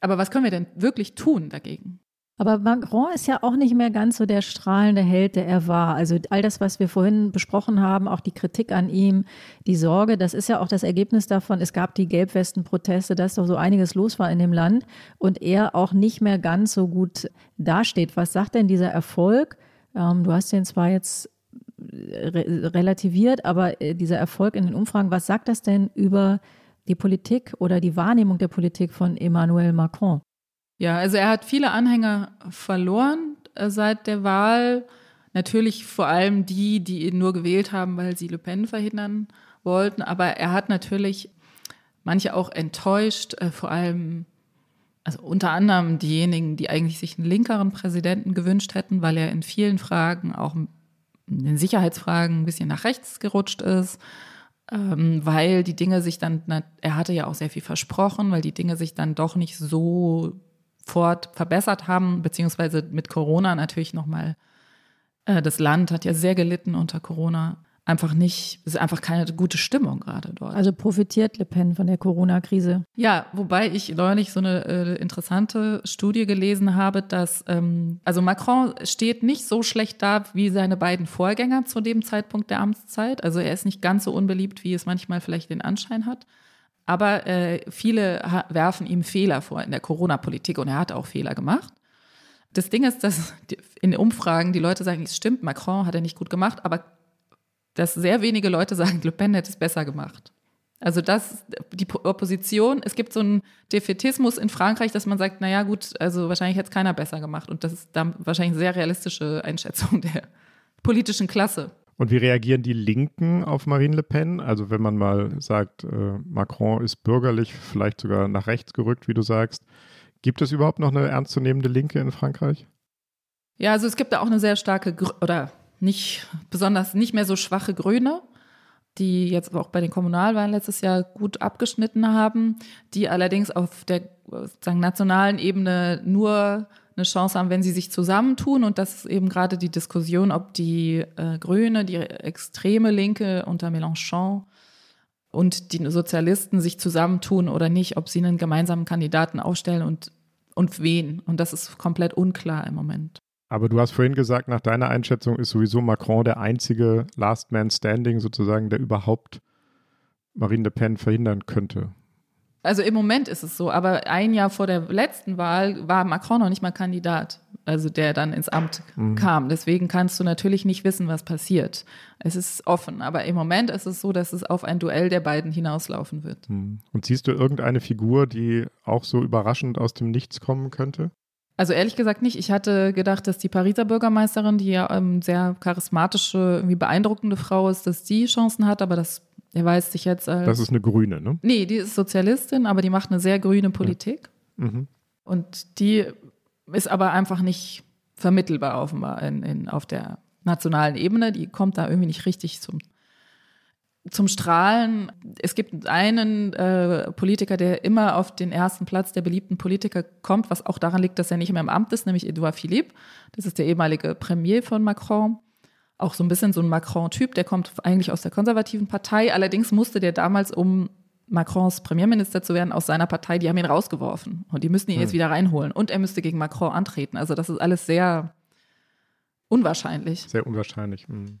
Aber was können wir denn wirklich tun dagegen? Aber Macron ist ja auch nicht mehr ganz so der strahlende Held, der er war. Also all das, was wir vorhin besprochen haben, auch die Kritik an ihm, die Sorge, das ist ja auch das Ergebnis davon. Es gab die Gelbwesten-Proteste, dass doch so einiges los war in dem Land und er auch nicht mehr ganz so gut dasteht. Was sagt denn dieser Erfolg? Ähm, du hast den zwar jetzt re relativiert, aber äh, dieser Erfolg in den Umfragen, was sagt das denn über die Politik oder die Wahrnehmung der Politik von Emmanuel Macron? Ja, also er hat viele Anhänger verloren äh, seit der Wahl. Natürlich vor allem die, die ihn nur gewählt haben, weil sie Le Pen verhindern wollten. Aber er hat natürlich manche auch enttäuscht, äh, vor allem, also unter anderem diejenigen, die eigentlich sich einen linkeren Präsidenten gewünscht hätten, weil er in vielen Fragen auch in den Sicherheitsfragen ein bisschen nach rechts gerutscht ist, ähm, weil die Dinge sich dann, na, er hatte ja auch sehr viel versprochen, weil die Dinge sich dann doch nicht so fort verbessert haben, beziehungsweise mit Corona natürlich nochmal, äh, das Land hat ja sehr gelitten unter Corona einfach nicht, es ist einfach keine gute Stimmung gerade dort. Also profitiert Le Pen von der Corona-Krise? Ja, wobei ich neulich so eine äh, interessante Studie gelesen habe, dass ähm, also Macron steht nicht so schlecht da wie seine beiden Vorgänger zu dem Zeitpunkt der Amtszeit. Also er ist nicht ganz so unbeliebt, wie es manchmal vielleicht den Anschein hat. Aber äh, viele werfen ihm Fehler vor in der Corona-Politik und er hat auch Fehler gemacht. Das Ding ist, dass in den Umfragen die Leute sagen, es stimmt, Macron hat er nicht gut gemacht, aber dass sehr wenige Leute sagen, Le Pen hätte es besser gemacht. Also das, die Opposition, es gibt so einen Defetismus in Frankreich, dass man sagt, naja gut, also wahrscheinlich hätte es keiner besser gemacht. Und das ist dann wahrscheinlich eine sehr realistische Einschätzung der politischen Klasse. Und wie reagieren die Linken auf Marine Le Pen? Also wenn man mal sagt, äh, Macron ist bürgerlich, vielleicht sogar nach rechts gerückt, wie du sagst. Gibt es überhaupt noch eine ernstzunehmende Linke in Frankreich? Ja, also es gibt da auch eine sehr starke oder nicht besonders nicht mehr so schwache Grüne, die jetzt auch bei den Kommunalwahlen letztes Jahr gut abgeschnitten haben, die allerdings auf der sagen, nationalen Ebene nur eine Chance haben, wenn sie sich zusammentun. Und das ist eben gerade die Diskussion, ob die äh, Grüne, die extreme Linke unter Mélenchon und die Sozialisten sich zusammentun oder nicht, ob sie einen gemeinsamen Kandidaten aufstellen und, und wen. Und das ist komplett unklar im Moment. Aber du hast vorhin gesagt, nach deiner Einschätzung ist sowieso Macron der einzige Last Man Standing sozusagen, der überhaupt Marine Le Pen verhindern könnte. Also im Moment ist es so, aber ein Jahr vor der letzten Wahl war Macron noch nicht mal Kandidat, also der dann ins Amt mhm. kam. Deswegen kannst du natürlich nicht wissen, was passiert. Es ist offen, aber im Moment ist es so, dass es auf ein Duell der beiden hinauslaufen wird. Mhm. Und siehst du irgendeine Figur, die auch so überraschend aus dem Nichts kommen könnte? Also ehrlich gesagt nicht. Ich hatte gedacht, dass die Pariser Bürgermeisterin, die ja ähm, sehr charismatische, irgendwie beeindruckende Frau ist, dass die Chancen hat, aber das der weiß sich jetzt als. Das ist eine Grüne, ne? Nee, die ist Sozialistin, aber die macht eine sehr grüne Politik. Ja. Mhm. Und die ist aber einfach nicht vermittelbar offenbar in, in, auf der nationalen Ebene. Die kommt da irgendwie nicht richtig zum, zum Strahlen. Es gibt einen äh, Politiker, der immer auf den ersten Platz der beliebten Politiker kommt, was auch daran liegt, dass er nicht mehr im Amt ist, nämlich Edouard Philippe. Das ist der ehemalige Premier von Macron auch so ein bisschen so ein Macron-Typ, der kommt eigentlich aus der konservativen Partei. Allerdings musste der damals, um Macrons Premierminister zu werden, aus seiner Partei, die haben ihn rausgeworfen. Und die müssen ihn hm. jetzt wieder reinholen. Und er müsste gegen Macron antreten. Also das ist alles sehr unwahrscheinlich. Sehr unwahrscheinlich. Mhm.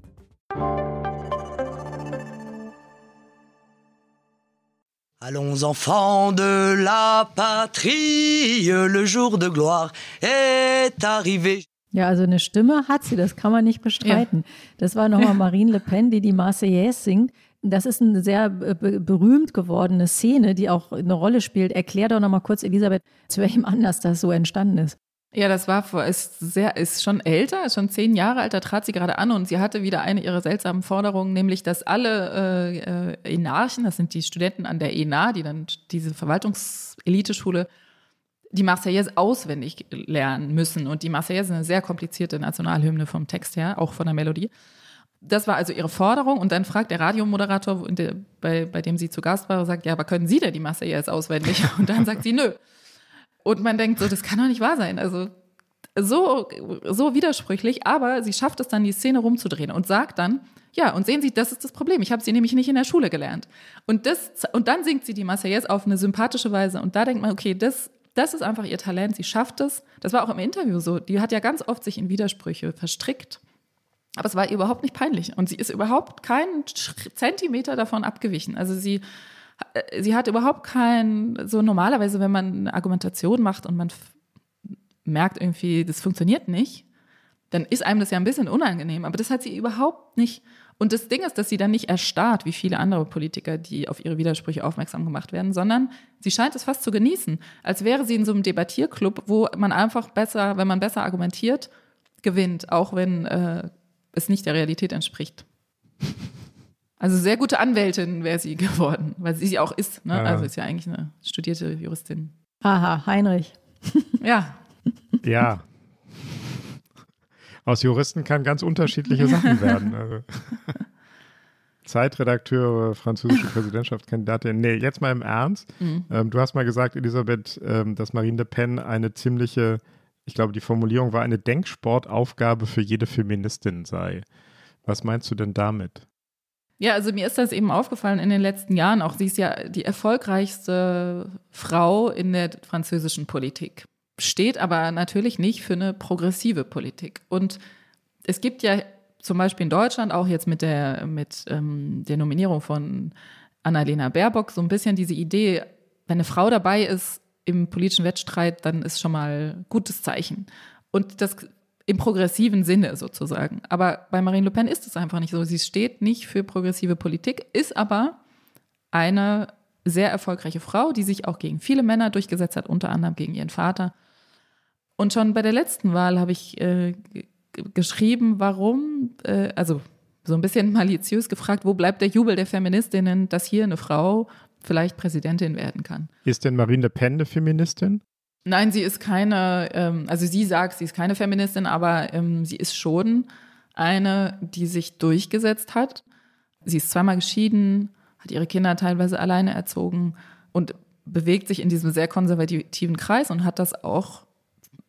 Allons enfants de la patrie, le jour de gloire est arrivé. Ja, also eine Stimme hat sie, das kann man nicht bestreiten. Ja. Das war nochmal Marine Le Pen, die die Marseillaise singt. Das ist eine sehr berühmt gewordene Szene, die auch eine Rolle spielt. Erklär doch nochmal kurz, Elisabeth, zu welchem Anlass das so entstanden ist. Ja, das war vor, ist sehr, ist schon älter, ist schon zehn Jahre alt, da trat sie gerade an und sie hatte wieder eine ihrer seltsamen Forderungen, nämlich, dass alle äh, äh Enarchen, das sind die Studenten an der ENA, die dann diese Verwaltungseliteschule die Marseillaise auswendig lernen müssen. Und die Marseillaise ist eine sehr komplizierte Nationalhymne vom Text her, auch von der Melodie. Das war also ihre Forderung. Und dann fragt der Radiomoderator, bei, bei dem sie zu Gast war, sagt, ja, aber können Sie denn die Marseillaise auswendig? Und dann sagt sie, nö. Und man denkt so, das kann doch nicht wahr sein. Also so, so widersprüchlich, aber sie schafft es dann, die Szene rumzudrehen und sagt dann, ja, und sehen Sie, das ist das Problem. Ich habe sie nämlich nicht in der Schule gelernt. Und, das, und dann singt sie die Marseillaise auf eine sympathische Weise. Und da denkt man, okay, das das ist einfach ihr Talent. Sie schafft es. Das war auch im Interview so. Die hat ja ganz oft sich in Widersprüche verstrickt. Aber es war ihr überhaupt nicht peinlich. Und sie ist überhaupt keinen Zentimeter davon abgewichen. Also sie, sie hat überhaupt kein, so normalerweise, wenn man eine Argumentation macht und man merkt irgendwie, das funktioniert nicht, dann ist einem das ja ein bisschen unangenehm. Aber das hat sie überhaupt nicht und das Ding ist, dass sie dann nicht erstarrt, wie viele andere Politiker, die auf ihre Widersprüche aufmerksam gemacht werden, sondern sie scheint es fast zu genießen, als wäre sie in so einem Debattierclub, wo man einfach besser, wenn man besser argumentiert, gewinnt, auch wenn äh, es nicht der Realität entspricht. Also sehr gute Anwältin wäre sie geworden, weil sie sie auch ist. Ne? Ja. Also ist ja eigentlich eine studierte Juristin. Haha, Heinrich. ja. Ja, aus Juristen kann ganz unterschiedliche Sachen werden. Also. Zeitredakteur, französische Präsidentschaftskandidatin. Nee, jetzt mal im Ernst. Mhm. Ähm, du hast mal gesagt, Elisabeth, ähm, dass Marine Le Pen eine ziemliche, ich glaube, die Formulierung war, eine Denksportaufgabe für jede Feministin sei. Was meinst du denn damit? Ja, also mir ist das eben aufgefallen in den letzten Jahren auch. Sie ist ja die erfolgreichste Frau in der französischen Politik steht aber natürlich nicht für eine progressive Politik. Und es gibt ja zum Beispiel in Deutschland auch jetzt mit der, mit, ähm, der Nominierung von Annalena Baerbock so ein bisschen diese Idee, wenn eine Frau dabei ist im politischen Wettstreit, dann ist schon mal gutes Zeichen. Und das im progressiven Sinne sozusagen. Aber bei Marine Le Pen ist es einfach nicht so. Sie steht nicht für progressive Politik, ist aber eine sehr erfolgreiche Frau, die sich auch gegen viele Männer durchgesetzt hat, unter anderem gegen ihren Vater. Und schon bei der letzten Wahl habe ich äh, geschrieben, warum, äh, also so ein bisschen maliziös gefragt, wo bleibt der Jubel der Feministinnen, dass hier eine Frau vielleicht Präsidentin werden kann. Ist denn Marine Le Pen eine Feministin? Nein, sie ist keine, ähm, also sie sagt, sie ist keine Feministin, aber ähm, sie ist schon eine, die sich durchgesetzt hat. Sie ist zweimal geschieden, hat ihre Kinder teilweise alleine erzogen und bewegt sich in diesem sehr konservativen Kreis und hat das auch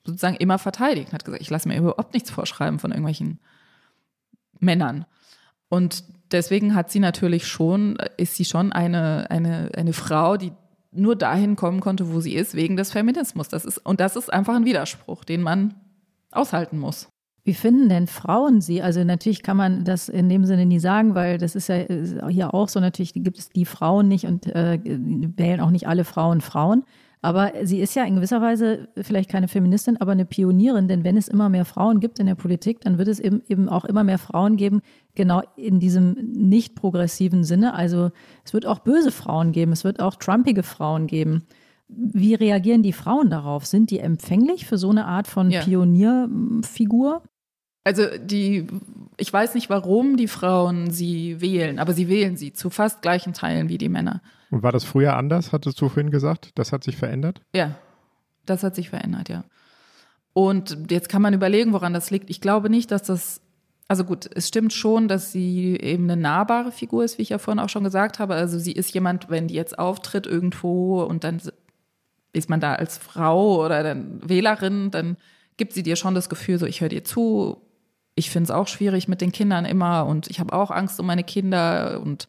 sozusagen immer verteidigt. Hat gesagt, ich lasse mir überhaupt nichts vorschreiben von irgendwelchen Männern. Und deswegen hat sie natürlich schon, ist sie schon eine, eine, eine Frau, die nur dahin kommen konnte, wo sie ist, wegen des Feminismus. Das ist, und das ist einfach ein Widerspruch, den man aushalten muss. Wie finden denn Frauen sie? Also natürlich kann man das in dem Sinne nie sagen, weil das ist ja hier auch so, natürlich gibt es die Frauen nicht und äh, wählen auch nicht alle Frauen Frauen. Aber sie ist ja in gewisser Weise vielleicht keine Feministin, aber eine Pionierin, denn wenn es immer mehr Frauen gibt in der Politik, dann wird es eben, eben auch immer mehr Frauen geben, genau in diesem nicht progressiven Sinne. Also es wird auch böse Frauen geben, es wird auch trumpige Frauen geben. Wie reagieren die Frauen darauf? Sind die empfänglich für so eine Art von ja. Pionierfigur? Also die, ich weiß nicht, warum die Frauen sie wählen, aber sie wählen sie zu fast gleichen Teilen wie die Männer. Und war das früher anders, hattest du vorhin gesagt? Das hat sich verändert? Ja, das hat sich verändert, ja. Und jetzt kann man überlegen, woran das liegt. Ich glaube nicht, dass das, also gut, es stimmt schon, dass sie eben eine nahbare Figur ist, wie ich ja vorhin auch schon gesagt habe. Also sie ist jemand, wenn die jetzt auftritt irgendwo und dann ist man da als Frau oder dann Wählerin, dann gibt sie dir schon das Gefühl, so ich höre dir zu, ich finde es auch schwierig mit den Kindern immer und ich habe auch Angst um meine Kinder und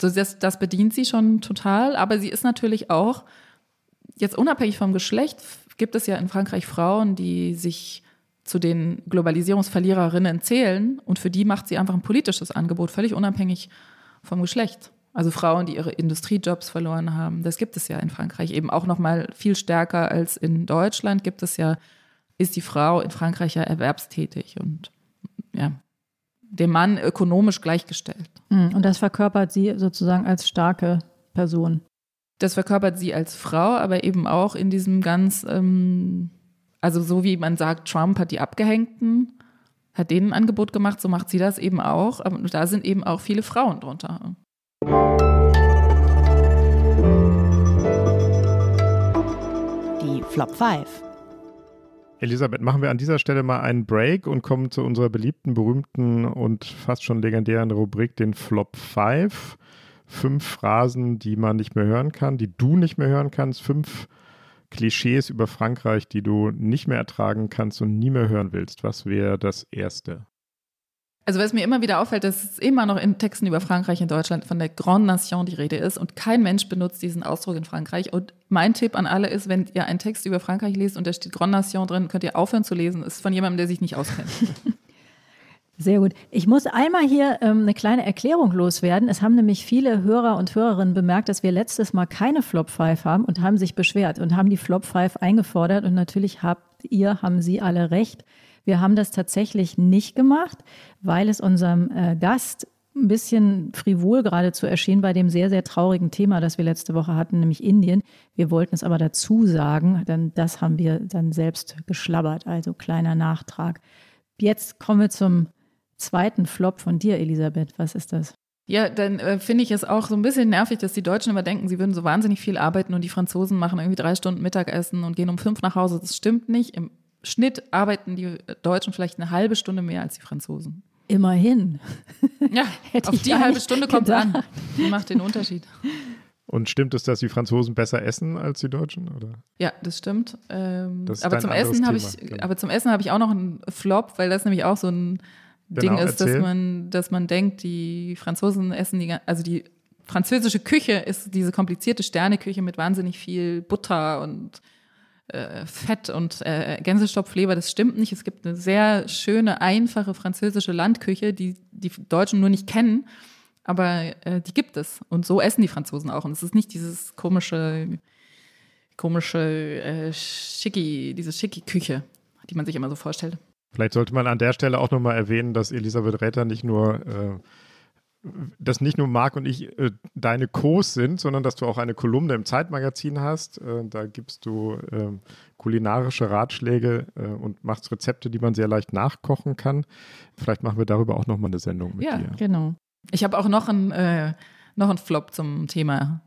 so das, das bedient sie schon total. Aber sie ist natürlich auch, jetzt unabhängig vom Geschlecht, gibt es ja in Frankreich Frauen, die sich zu den Globalisierungsverliererinnen zählen und für die macht sie einfach ein politisches Angebot, völlig unabhängig vom Geschlecht. Also Frauen, die ihre Industriejobs verloren haben, das gibt es ja in Frankreich eben auch noch mal viel stärker als in Deutschland. Gibt es ja, ist die Frau in Frankreich ja erwerbstätig und ja, dem Mann ökonomisch gleichgestellt. Hm, und das verkörpert sie sozusagen als starke Person. Das verkörpert sie als Frau, aber eben auch in diesem ganz, ähm, also so wie man sagt, Trump hat die Abgehängten, hat denen ein Angebot gemacht, so macht sie das eben auch. Aber da sind eben auch viele Frauen drunter. Die Flop 5. Elisabeth, machen wir an dieser Stelle mal einen Break und kommen zu unserer beliebten, berühmten und fast schon legendären Rubrik, den Flop 5. Fünf Phrasen, die man nicht mehr hören kann, die du nicht mehr hören kannst. Fünf Klischees über Frankreich, die du nicht mehr ertragen kannst und nie mehr hören willst. Was wäre das Erste? Also was mir immer wieder auffällt, dass es immer noch in Texten über Frankreich in Deutschland von der Grande Nation die Rede ist und kein Mensch benutzt diesen Ausdruck in Frankreich. Und mein Tipp an alle ist, wenn ihr einen Text über Frankreich lest und da steht Grande Nation drin, könnt ihr aufhören zu lesen. Ist von jemandem, der sich nicht auskennt. Sehr gut. Ich muss einmal hier ähm, eine kleine Erklärung loswerden. Es haben nämlich viele Hörer und Hörerinnen bemerkt, dass wir letztes Mal keine Flop 5 haben und haben sich beschwert und haben die Flop 5 eingefordert. Und natürlich habt ihr, haben sie alle recht. Wir haben das tatsächlich nicht gemacht, weil es unserem äh, Gast ein bisschen frivol geradezu erschien bei dem sehr, sehr traurigen Thema, das wir letzte Woche hatten, nämlich Indien. Wir wollten es aber dazu sagen, denn das haben wir dann selbst geschlabbert, also kleiner Nachtrag. Jetzt kommen wir zum zweiten Flop von dir, Elisabeth. Was ist das? Ja, dann äh, finde ich es auch so ein bisschen nervig, dass die Deutschen immer denken, sie würden so wahnsinnig viel arbeiten und die Franzosen machen irgendwie drei Stunden Mittagessen und gehen um fünf nach Hause. Das stimmt nicht. Im Schnitt arbeiten die Deutschen vielleicht eine halbe Stunde mehr als die Franzosen. Immerhin. Ja, auf die halbe Stunde kommt es an. Die macht den Unterschied. Und stimmt es, dass die Franzosen besser essen als die Deutschen? Oder? Ja, das stimmt. Ähm, das aber, zum Essen ich, aber zum Essen habe ich auch noch einen Flop, weil das nämlich auch so ein genau, Ding ist, dass man, dass man denkt, die Franzosen essen die, also die französische Küche ist diese komplizierte Sterneküche mit wahnsinnig viel Butter und äh, Fett und äh, Gänsestopfleber, das stimmt nicht. Es gibt eine sehr schöne, einfache französische Landküche, die die Deutschen nur nicht kennen. aber äh, die gibt es. Und so essen die Franzosen auch. Und es ist nicht dieses komische, komische äh, Schicki, diese Schicki-Küche, die man sich immer so vorstellt. Vielleicht sollte man an der Stelle auch nochmal erwähnen, dass Elisabeth Räther nicht nur äh, dass nicht nur Marc und ich äh, deine Co.s sind, sondern dass du auch eine Kolumne im Zeitmagazin hast. Äh, da gibst du äh, kulinarische Ratschläge äh, und machst Rezepte, die man sehr leicht nachkochen kann. Vielleicht machen wir darüber auch nochmal eine Sendung mit ja, dir. Genau. Ich habe auch noch einen, äh, noch einen Flop zum Thema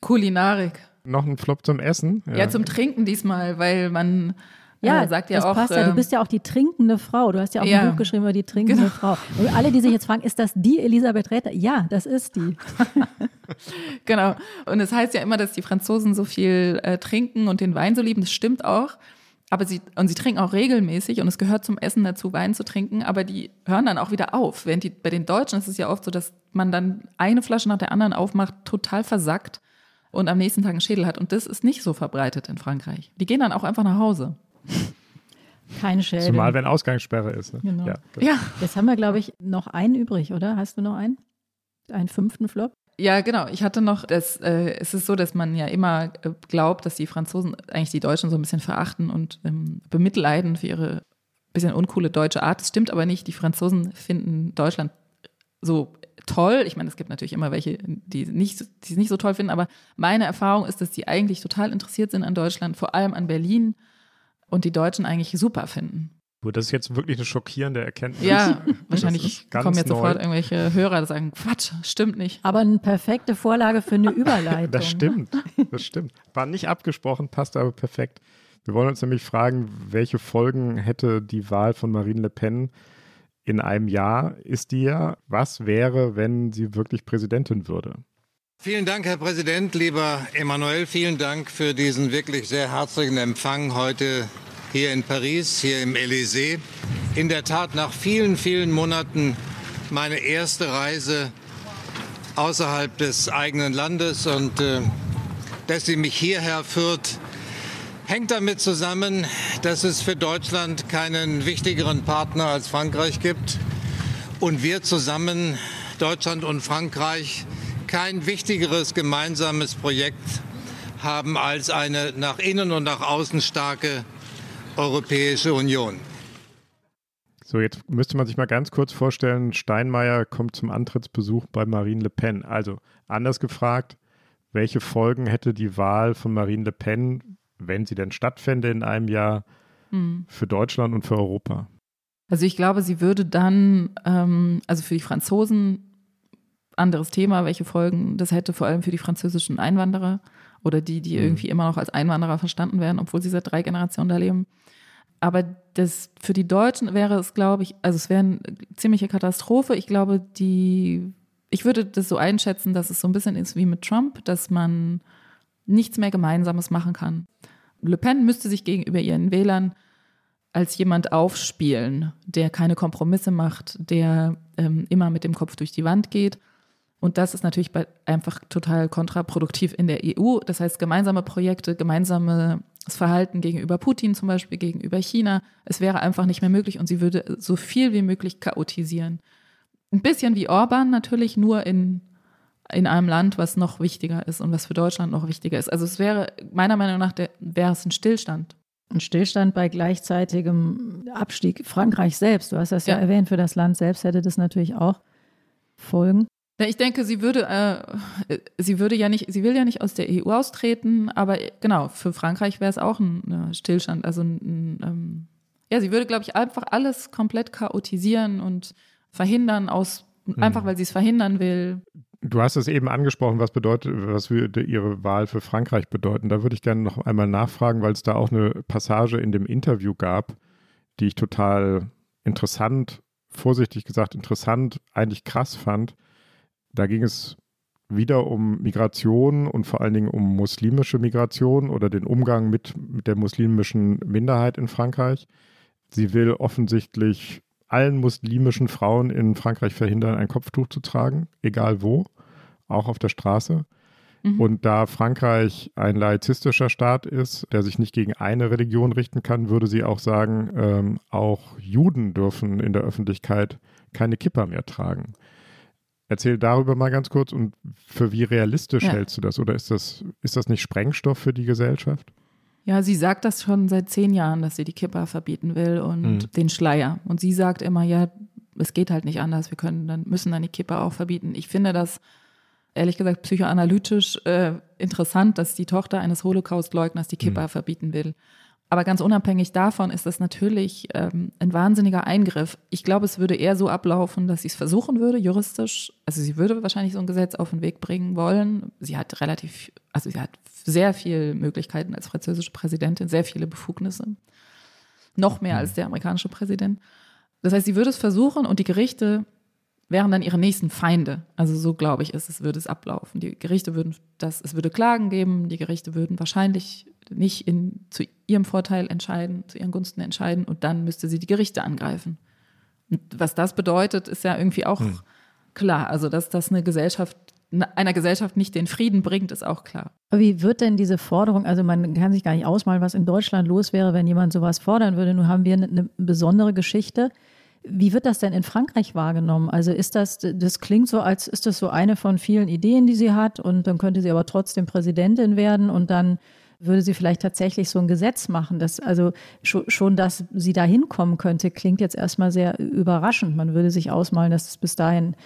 Kulinarik. Noch ein Flop zum Essen? Ja, ja zum Trinken diesmal, weil man ja, äh, sagt ja das auch. passt ja. Du ähm, bist ja auch die trinkende Frau. Du hast ja auch ja. ein Buch geschrieben über die trinkende Genau. Frau. Und alle, die sich jetzt fragen, ist das die Elisabeth Räther? Ja, das ist die. Genau. Und es heißt ja immer, dass die Franzosen so viel äh, trinken und den Wein so lieben. Das stimmt auch. Aber sie, und sie trinken auch regelmäßig und es gehört zum Essen dazu, Wein zu trinken, aber die hören dann auch wieder auf. Während die, bei den Deutschen ist es ja oft so, dass man dann eine Flasche nach der anderen aufmacht, total versackt und am nächsten Tag einen Schädel hat. Und das ist nicht so verbreitet in Frankreich. Die gehen dann auch einfach nach Hause. Keine Schäden. Zumal, wenn Ausgangssperre ist. Ne? Genau. Ja, das- Ja. Jetzt haben wir, glaube ich, noch einen übrig, oder? Hast du noch einen? Einen fünften Flop? Ja, genau. Ich hatte noch, das, äh, es ist so, dass man ja immer äh, glaubt, dass die Franzosen eigentlich die Deutschen so ein bisschen verachten und ähm, bemitleiden für ihre bisschen uncoole deutsche Art. Das stimmt aber nicht. Die Franzosen finden Deutschland so toll. Ich meine, es gibt natürlich immer welche, die nicht, die es nicht so toll finden, aber meine Erfahrung ist, dass die eigentlich total interessiert sind an Deutschland, vor allem an Berlin und die Deutschen eigentlich super finden. Das ist jetzt wirklich eine schockierende Erkenntnis. Ja, wahrscheinlich kommen jetzt neu. sofort irgendwelche Hörer, die sagen, Quatsch, stimmt nicht. Aber eine perfekte Vorlage für eine Überleitung. Das stimmt, das stimmt. War nicht abgesprochen, passt aber perfekt. Wir wollen uns nämlich fragen, welche Folgen hätte die Wahl von Marine Le Pen in einem Jahr? Ist die ja, was wäre, wenn sie wirklich Präsidentin würde? Vielen Dank, Herr Präsident, lieber Emmanuel. Vielen Dank für diesen wirklich sehr herzlichen Empfang heute hier in Paris, hier im Élysée. In der Tat nach vielen, vielen Monaten meine erste Reise außerhalb des eigenen Landes und äh, dass sie mich hierher führt, hängt damit zusammen, dass es für Deutschland keinen wichtigeren Partner als Frankreich gibt und wir zusammen, Deutschland und Frankreich, kein wichtigeres gemeinsames Projekt haben als eine nach innen und nach außen starke Europäische Union. So, jetzt müsste man sich mal ganz kurz vorstellen, Steinmeier kommt zum Antrittsbesuch bei Marine Le Pen. Also anders gefragt, welche Folgen hätte die Wahl von Marine Le Pen, wenn sie denn stattfände in einem Jahr, Hm. für Deutschland und für Europa? Also ich glaube, sie würde dann, ähm, also für die Franzosen, anderes Thema, welche Folgen das hätte, vor allem für die französischen Einwanderer oder die, die Mhm. irgendwie immer noch als Einwanderer verstanden werden, obwohl sie seit drei Generationen da leben. Aber das für die Deutschen wäre es, glaube ich, also es wäre eine ziemliche Katastrophe. Ich glaube, die, ich würde das so einschätzen, dass es so ein bisschen ist wie mit Trump, dass man nichts mehr Gemeinsames machen kann. Le Pen müsste sich gegenüber ihren Wählern als jemand aufspielen, der keine Kompromisse macht, der ähm, immer mit dem Kopf durch die Wand geht. Und das ist natürlich einfach total kontraproduktiv in der EU. Das heißt, gemeinsame Projekte, gemeinsames Verhalten gegenüber Putin zum Beispiel, gegenüber China, es wäre einfach nicht mehr möglich und sie würde so viel wie möglich chaotisieren. Ein bisschen wie Orban natürlich, nur in, in einem Land, was noch wichtiger ist und was für Deutschland noch wichtiger ist. Also es wäre, meiner Meinung nach, der, wäre es ein Stillstand. Ein Stillstand bei gleichzeitigem Abstieg. Frankreich selbst, du hast das ja, Ja. erwähnt, für das Land selbst hätte das natürlich auch Folgen. Ja, ich denke, sie würde, äh, sie würde ja nicht, sie will ja nicht aus der EU austreten, aber genau, für Frankreich wäre es auch ein äh, Stillstand. Also ein, ähm, ja, sie würde, glaube ich, einfach alles komplett chaotisieren und verhindern aus, einfach weil sie es verhindern will. Du hast es eben angesprochen, was bedeutet, was würde Ihre Wahl für Frankreich bedeuten? Da würde ich gerne noch einmal nachfragen, weil es da auch eine Passage in dem Interview gab, die ich total interessant, vorsichtig gesagt interessant, eigentlich krass fand. Da ging es wieder um Migration und vor allen Dingen um muslimische Migration oder den Umgang mit, mit der muslimischen Minderheit in Frankreich. Sie will offensichtlich allen muslimischen Frauen in Frankreich verhindern, ein Kopftuch zu tragen, egal wo, auch auf der Straße. Mhm. Und da Frankreich ein laizistischer Staat ist, der sich nicht gegen eine Religion richten kann, würde sie auch sagen, ähm, auch Juden dürfen in der Öffentlichkeit keine Kippa mehr tragen. Erzähl darüber mal ganz kurz und für wie realistisch Ja. hältst du das? Oder ist das, ist das nicht Sprengstoff für die Gesellschaft? Ja, sie sagt das schon seit zehn Jahren, dass sie die Kippa verbieten will und Mhm. den Schleier. Und sie sagt immer, ja, es geht halt nicht anders. Wir können dann, müssen dann die Kippa auch verbieten. Ich finde das, ehrlich gesagt, psychoanalytisch äh, interessant, dass die Tochter eines Holocaust-Leugners die Kippa verbieten will. Aber ganz unabhängig davon ist das natürlich ähm, ein wahnsinniger Eingriff. Ich glaube, es würde eher so ablaufen, dass sie es versuchen würde, juristisch. Also sie würde wahrscheinlich so ein Gesetz auf den Weg bringen wollen. Sie hat relativ, also sie hat sehr viele Möglichkeiten als französische Präsidentin, sehr viele Befugnisse. Noch mehr als der amerikanische Präsident. Das heißt, sie würde es versuchen und die Gerichte wären dann ihre nächsten Feinde. Also so glaube ich ist es, würde es ablaufen. Die Gerichte würden das, es würde Klagen geben, die Gerichte würden wahrscheinlich nicht in, zu ihrem Vorteil entscheiden, zu ihren Gunsten entscheiden und dann müsste sie die Gerichte angreifen. Und was das bedeutet, ist ja irgendwie auch klar. Also, dass das eine Gesellschaft, einer Gesellschaft nicht den Frieden bringt, ist auch klar. Aber wie wird denn diese Forderung, also man kann sich gar nicht ausmalen, was in Deutschland los wäre, wenn jemand sowas fordern würde. Nun haben wir eine besondere Geschichte. Wie wird das denn in Frankreich wahrgenommen? Also ist das, das klingt so, als ist das so eine von vielen Ideen, die sie hat und dann könnte sie aber trotzdem Präsidentin werden und dann würde sie vielleicht tatsächlich so ein Gesetz machen. Das, also schon, schon, dass sie da hinkommen könnte, klingt jetzt erstmal sehr überraschend. Man würde sich ausmalen, dass es bis dahin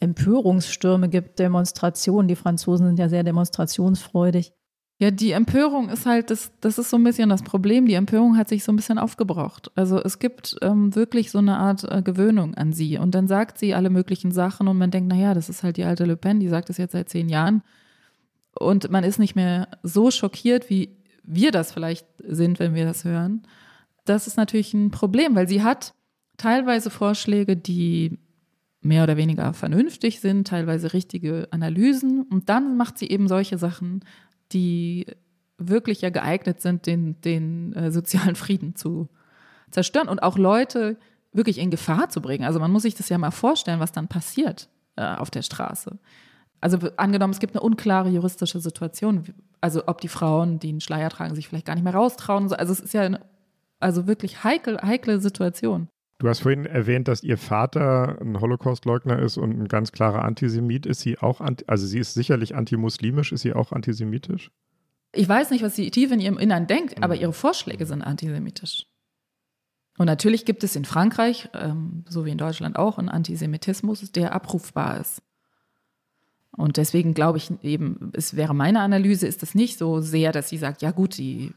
Empörungsstürme gibt, Demonstrationen. Die Franzosen sind ja sehr demonstrationsfreudig. Ja, die Empörung ist halt, das, das ist so ein bisschen das Problem. Die Empörung hat sich so ein bisschen aufgebraucht. Also es gibt ähm, wirklich so eine Art äh, Gewöhnung an sie. Und dann sagt sie alle möglichen Sachen und man denkt, naja, das ist halt die alte Le Pen, die sagt das jetzt seit zehn Jahren. Und man ist nicht mehr so schockiert, wie wir das vielleicht sind, wenn wir das hören. Das ist natürlich ein Problem, weil sie hat teilweise Vorschläge, die mehr oder weniger vernünftig sind, teilweise richtige Analysen. Und dann macht sie eben solche Sachen, die wirklich ja geeignet sind, den, den äh, sozialen Frieden zu zerstören und auch Leute wirklich in Gefahr zu bringen. Also man muss sich das ja mal vorstellen, was dann passiert äh, auf der Straße. Also angenommen, es gibt eine unklare juristische Situation, also ob die Frauen, die einen Schleier tragen, sich vielleicht gar nicht mehr raustrauen. Also es ist ja eine, also wirklich heikel, heikle Situation. Du hast vorhin erwähnt, dass ihr Vater ein Holocaust-Leugner ist und ein ganz klarer Antisemit. Ist sie auch, also sie ist sicherlich antimuslimisch, ist sie auch antisemitisch? Ich weiß nicht, was sie tief in ihrem Innern denkt, aber ihre Vorschläge sind antisemitisch. Und natürlich gibt es in Frankreich, ähm, so wie in Deutschland auch, einen Antisemitismus, der abrufbar ist. Und deswegen glaube ich eben, es wäre meine Analyse, ist es nicht so sehr, dass sie sagt, ja gut, die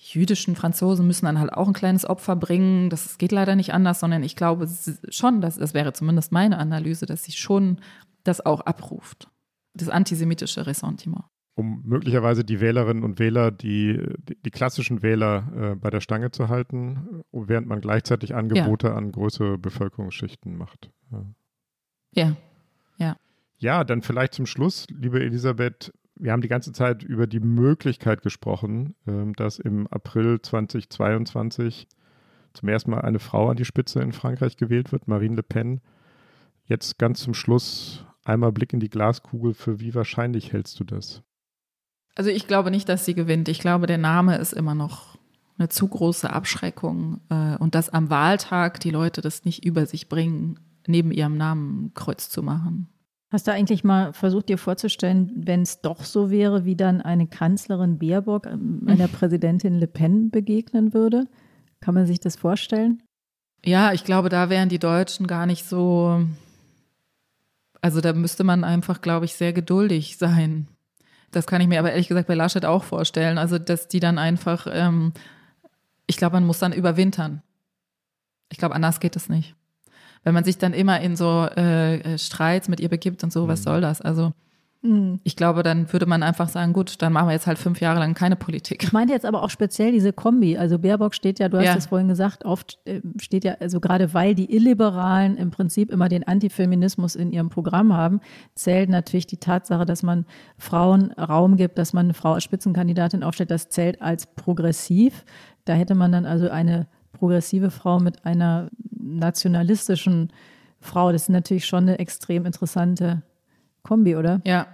jüdischen Franzosen müssen dann halt auch ein kleines Opfer bringen. Das geht leider nicht anders, sondern ich glaube schon, dass das wäre zumindest meine Analyse, dass sie schon das auch abruft. Das antisemitische Ressentiment. Um möglicherweise die Wählerinnen und Wähler, die, die, klassischen Wähler äh, bei der Stange zu halten, während man gleichzeitig Angebote ja. an größere Bevölkerungsschichten macht. Ja, ja. Ja, dann vielleicht zum Schluss, liebe Elisabeth, wir haben die ganze Zeit über die Möglichkeit gesprochen, äh, dass im April 2022 zum ersten Mal eine Frau an die Spitze in Frankreich gewählt wird, Marine Le Pen. Jetzt ganz zum Schluss einmal Blick in die Glaskugel. Für wie wahrscheinlich hältst du das? Also ich glaube nicht, dass sie gewinnt. Ich glaube, der Name ist immer noch eine zu große Abschreckung äh, und dass am Wahltag die Leute das nicht über sich bringen, neben ihrem Namen Kreuz zu machen. Hast du eigentlich mal versucht, dir vorzustellen, wenn es doch so wäre, wie dann eine Kanzlerin Baerbock einer Präsidentin Le Pen begegnen würde? Kann man sich das vorstellen? Ja, ich glaube, da wären die Deutschen gar nicht so. Also da müsste man einfach, glaube ich, sehr geduldig sein. Das kann ich mir aber ehrlich gesagt bei Laschet auch vorstellen. Also, dass die dann einfach, ähm, ich glaube, man muss dann überwintern. Ich glaube, anders geht es nicht wenn man sich dann immer in so äh, Streits mit ihr begibt und so, was soll das? Also mhm. ich glaube, dann würde man einfach sagen, gut, dann machen wir jetzt halt fünf Jahre lang keine Politik. Ich meinte jetzt aber auch speziell diese Kombi. Also Baerbock steht ja, du hast es ja. vorhin gesagt, oft äh, steht ja, also gerade weil die Illiberalen im Prinzip immer den Antifeminismus in ihrem Programm haben, zählt natürlich die Tatsache, dass man Frauen Raum gibt, dass man eine Frau als Spitzenkandidatin aufstellt, das zählt als progressiv. Da hätte man dann also eine progressive Frau mit einer nationalistischen Frau. Das ist natürlich schon eine extrem interessante Kombi, oder? Ja.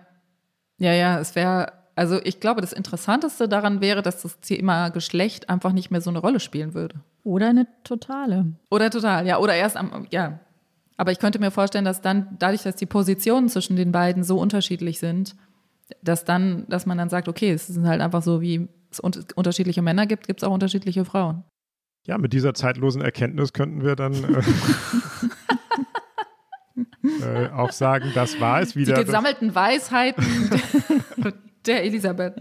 Ja, ja, es wäre, also ich glaube, das Interessanteste daran wäre, dass das Thema Geschlecht einfach nicht mehr so eine Rolle spielen würde. Oder eine totale. Oder total, ja. Oder erst am, ja. Aber ich könnte mir vorstellen, dass dann, dadurch, dass die Positionen zwischen den beiden so unterschiedlich sind, dass dann, dass man dann sagt, okay, es sind halt einfach so, wie es unterschiedliche Männer gibt, gibt es auch unterschiedliche Frauen. Ja, mit dieser zeitlosen Erkenntnis könnten wir dann äh, äh, auch sagen, das war es wieder. Die gesammelten Weisheiten der Elisabeth.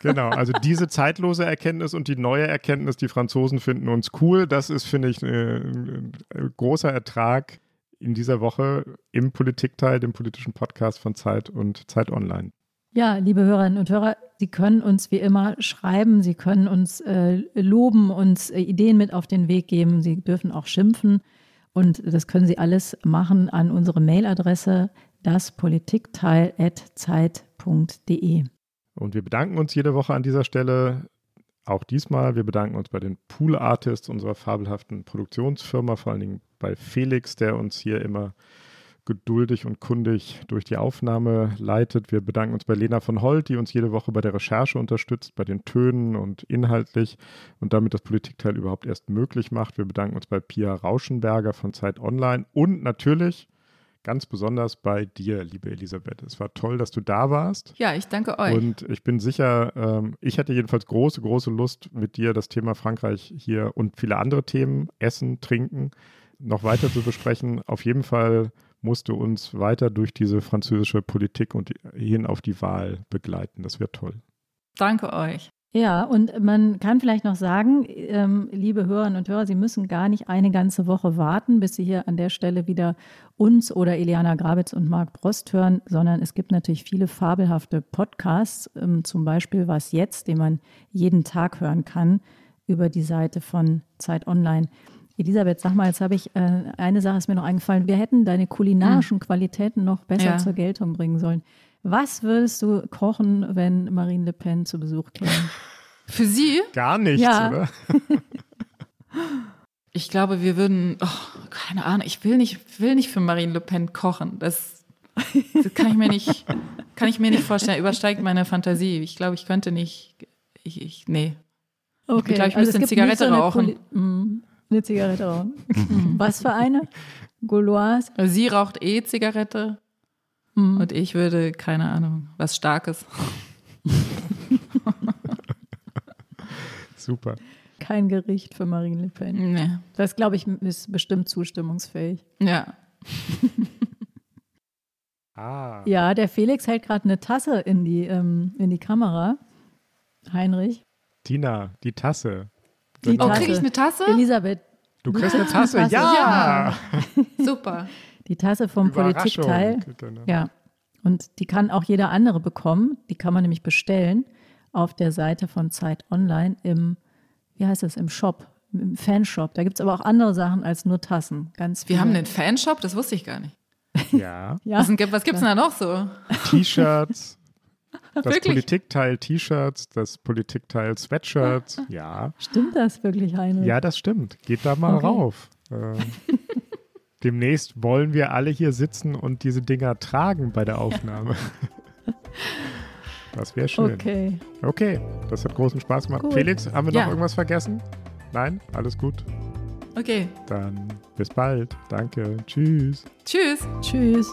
Genau, also diese zeitlose Erkenntnis und die neue Erkenntnis, die Franzosen finden uns cool, das ist, finde ich, ein, ein großer Ertrag in dieser Woche im Politikteil, dem politischen Podcast von Zeit und Zeit Online. Ja, liebe Hörerinnen und Hörer, Sie können uns wie immer schreiben, Sie können uns äh, loben, uns äh, Ideen mit auf den Weg geben, Sie dürfen auch schimpfen und das können Sie alles machen an unsere Mailadresse daspolitikteil.zeit.de. Und wir bedanken uns jede Woche an dieser Stelle. Auch diesmal. Wir bedanken uns bei den Pool Artists unserer fabelhaften Produktionsfirma, vor allen Dingen bei Felix, der uns hier immer geduldig und kundig durch die Aufnahme leitet. Wir bedanken uns bei Lena von Holt, die uns jede Woche bei der Recherche unterstützt, bei den Tönen und inhaltlich und damit das Politikteil überhaupt erst möglich macht. Wir bedanken uns bei Pia Rauschenberger von Zeit Online und natürlich ganz besonders bei dir, liebe Elisabeth. Es war toll, dass du da warst. Ja, ich danke euch. Und ich bin sicher, ähm, ich hätte jedenfalls große, große Lust, mit dir das Thema Frankreich hier und viele andere Themen, Essen, Trinken, noch weiter zu besprechen. Auf jeden Fall musst du uns weiter durch diese französische Politik und hin auf die Wahl begleiten. Das wäre toll. Danke euch. Ja, und man kann vielleicht noch sagen, ähm, liebe Hörerinnen und Hörer, Sie müssen gar nicht eine ganze Woche warten, bis Sie hier an der Stelle wieder uns oder Eliana Grabitz und Marc Brost hören, sondern es gibt natürlich viele fabelhafte Podcasts, ähm, zum Beispiel Was jetzt, den man jeden Tag hören kann über die Seite von Zeit Online. Elisabeth, sag mal, jetzt habe ich, äh, eine Sache ist mir noch eingefallen, wir hätten deine kulinarischen hm. Qualitäten noch besser ja. zur Geltung bringen sollen. Was würdest du kochen, wenn Marine Le Pen zu Besuch käme? Für sie? Gar nichts, ja. oder? ich glaube, wir würden, oh, keine Ahnung, ich will nicht, will nicht für Marine Le Pen kochen. Das, das kann ich mir nicht, kann ich mir nicht vorstellen. Übersteigt meine Fantasie. Ich glaube, ich könnte nicht, ich, ich nee. Okay. Ich glaube, ich also müsste eine Zigarette so eine rauchen. Poli mm, eine Zigarette rauchen. Was für eine? Gauloise? Sie raucht eh Zigarette. Mhm. Und ich würde, keine Ahnung, was Starkes. Super. Kein Gericht für Marine Le Pen. Nee. Das, glaube ich, ist bestimmt zustimmungsfähig. Ja. ah. Ja, der Felix hält gerade eine Tasse in die, ähm, in die Kamera. Heinrich. Tina, die Tasse. Die oh, kriege ich eine Tasse? Elisabeth. Du kriegst eine Tasse, Tasse. Ja. ja. Super. Die Tasse vom Politikteil. Ja. Und die kann auch jeder andere bekommen. Die kann man nämlich bestellen auf der Seite von Zeit Online im, wie heißt das, im Shop, im Fanshop. Da gibt es aber auch andere Sachen als nur Tassen. Ganz viele. Wir haben einen Fanshop, das wusste ich gar nicht. Ja. ja. Was, was gibt es denn da noch so? T-Shirts. Das Politikteil T-Shirts, das Politikteil Sweatshirts, ja. Stimmt das wirklich, Heinrich? Ja, das stimmt. Geht da mal okay. rauf. Äh, demnächst wollen wir alle hier sitzen und diese Dinger tragen bei der Aufnahme. Das wäre schön. Okay. Okay, das hat großen Spaß gemacht. Gut. Felix, haben wir noch ja. irgendwas vergessen? Nein? Alles gut? Okay. Dann bis bald. Danke. Tschüss. Tschüss. Tschüss.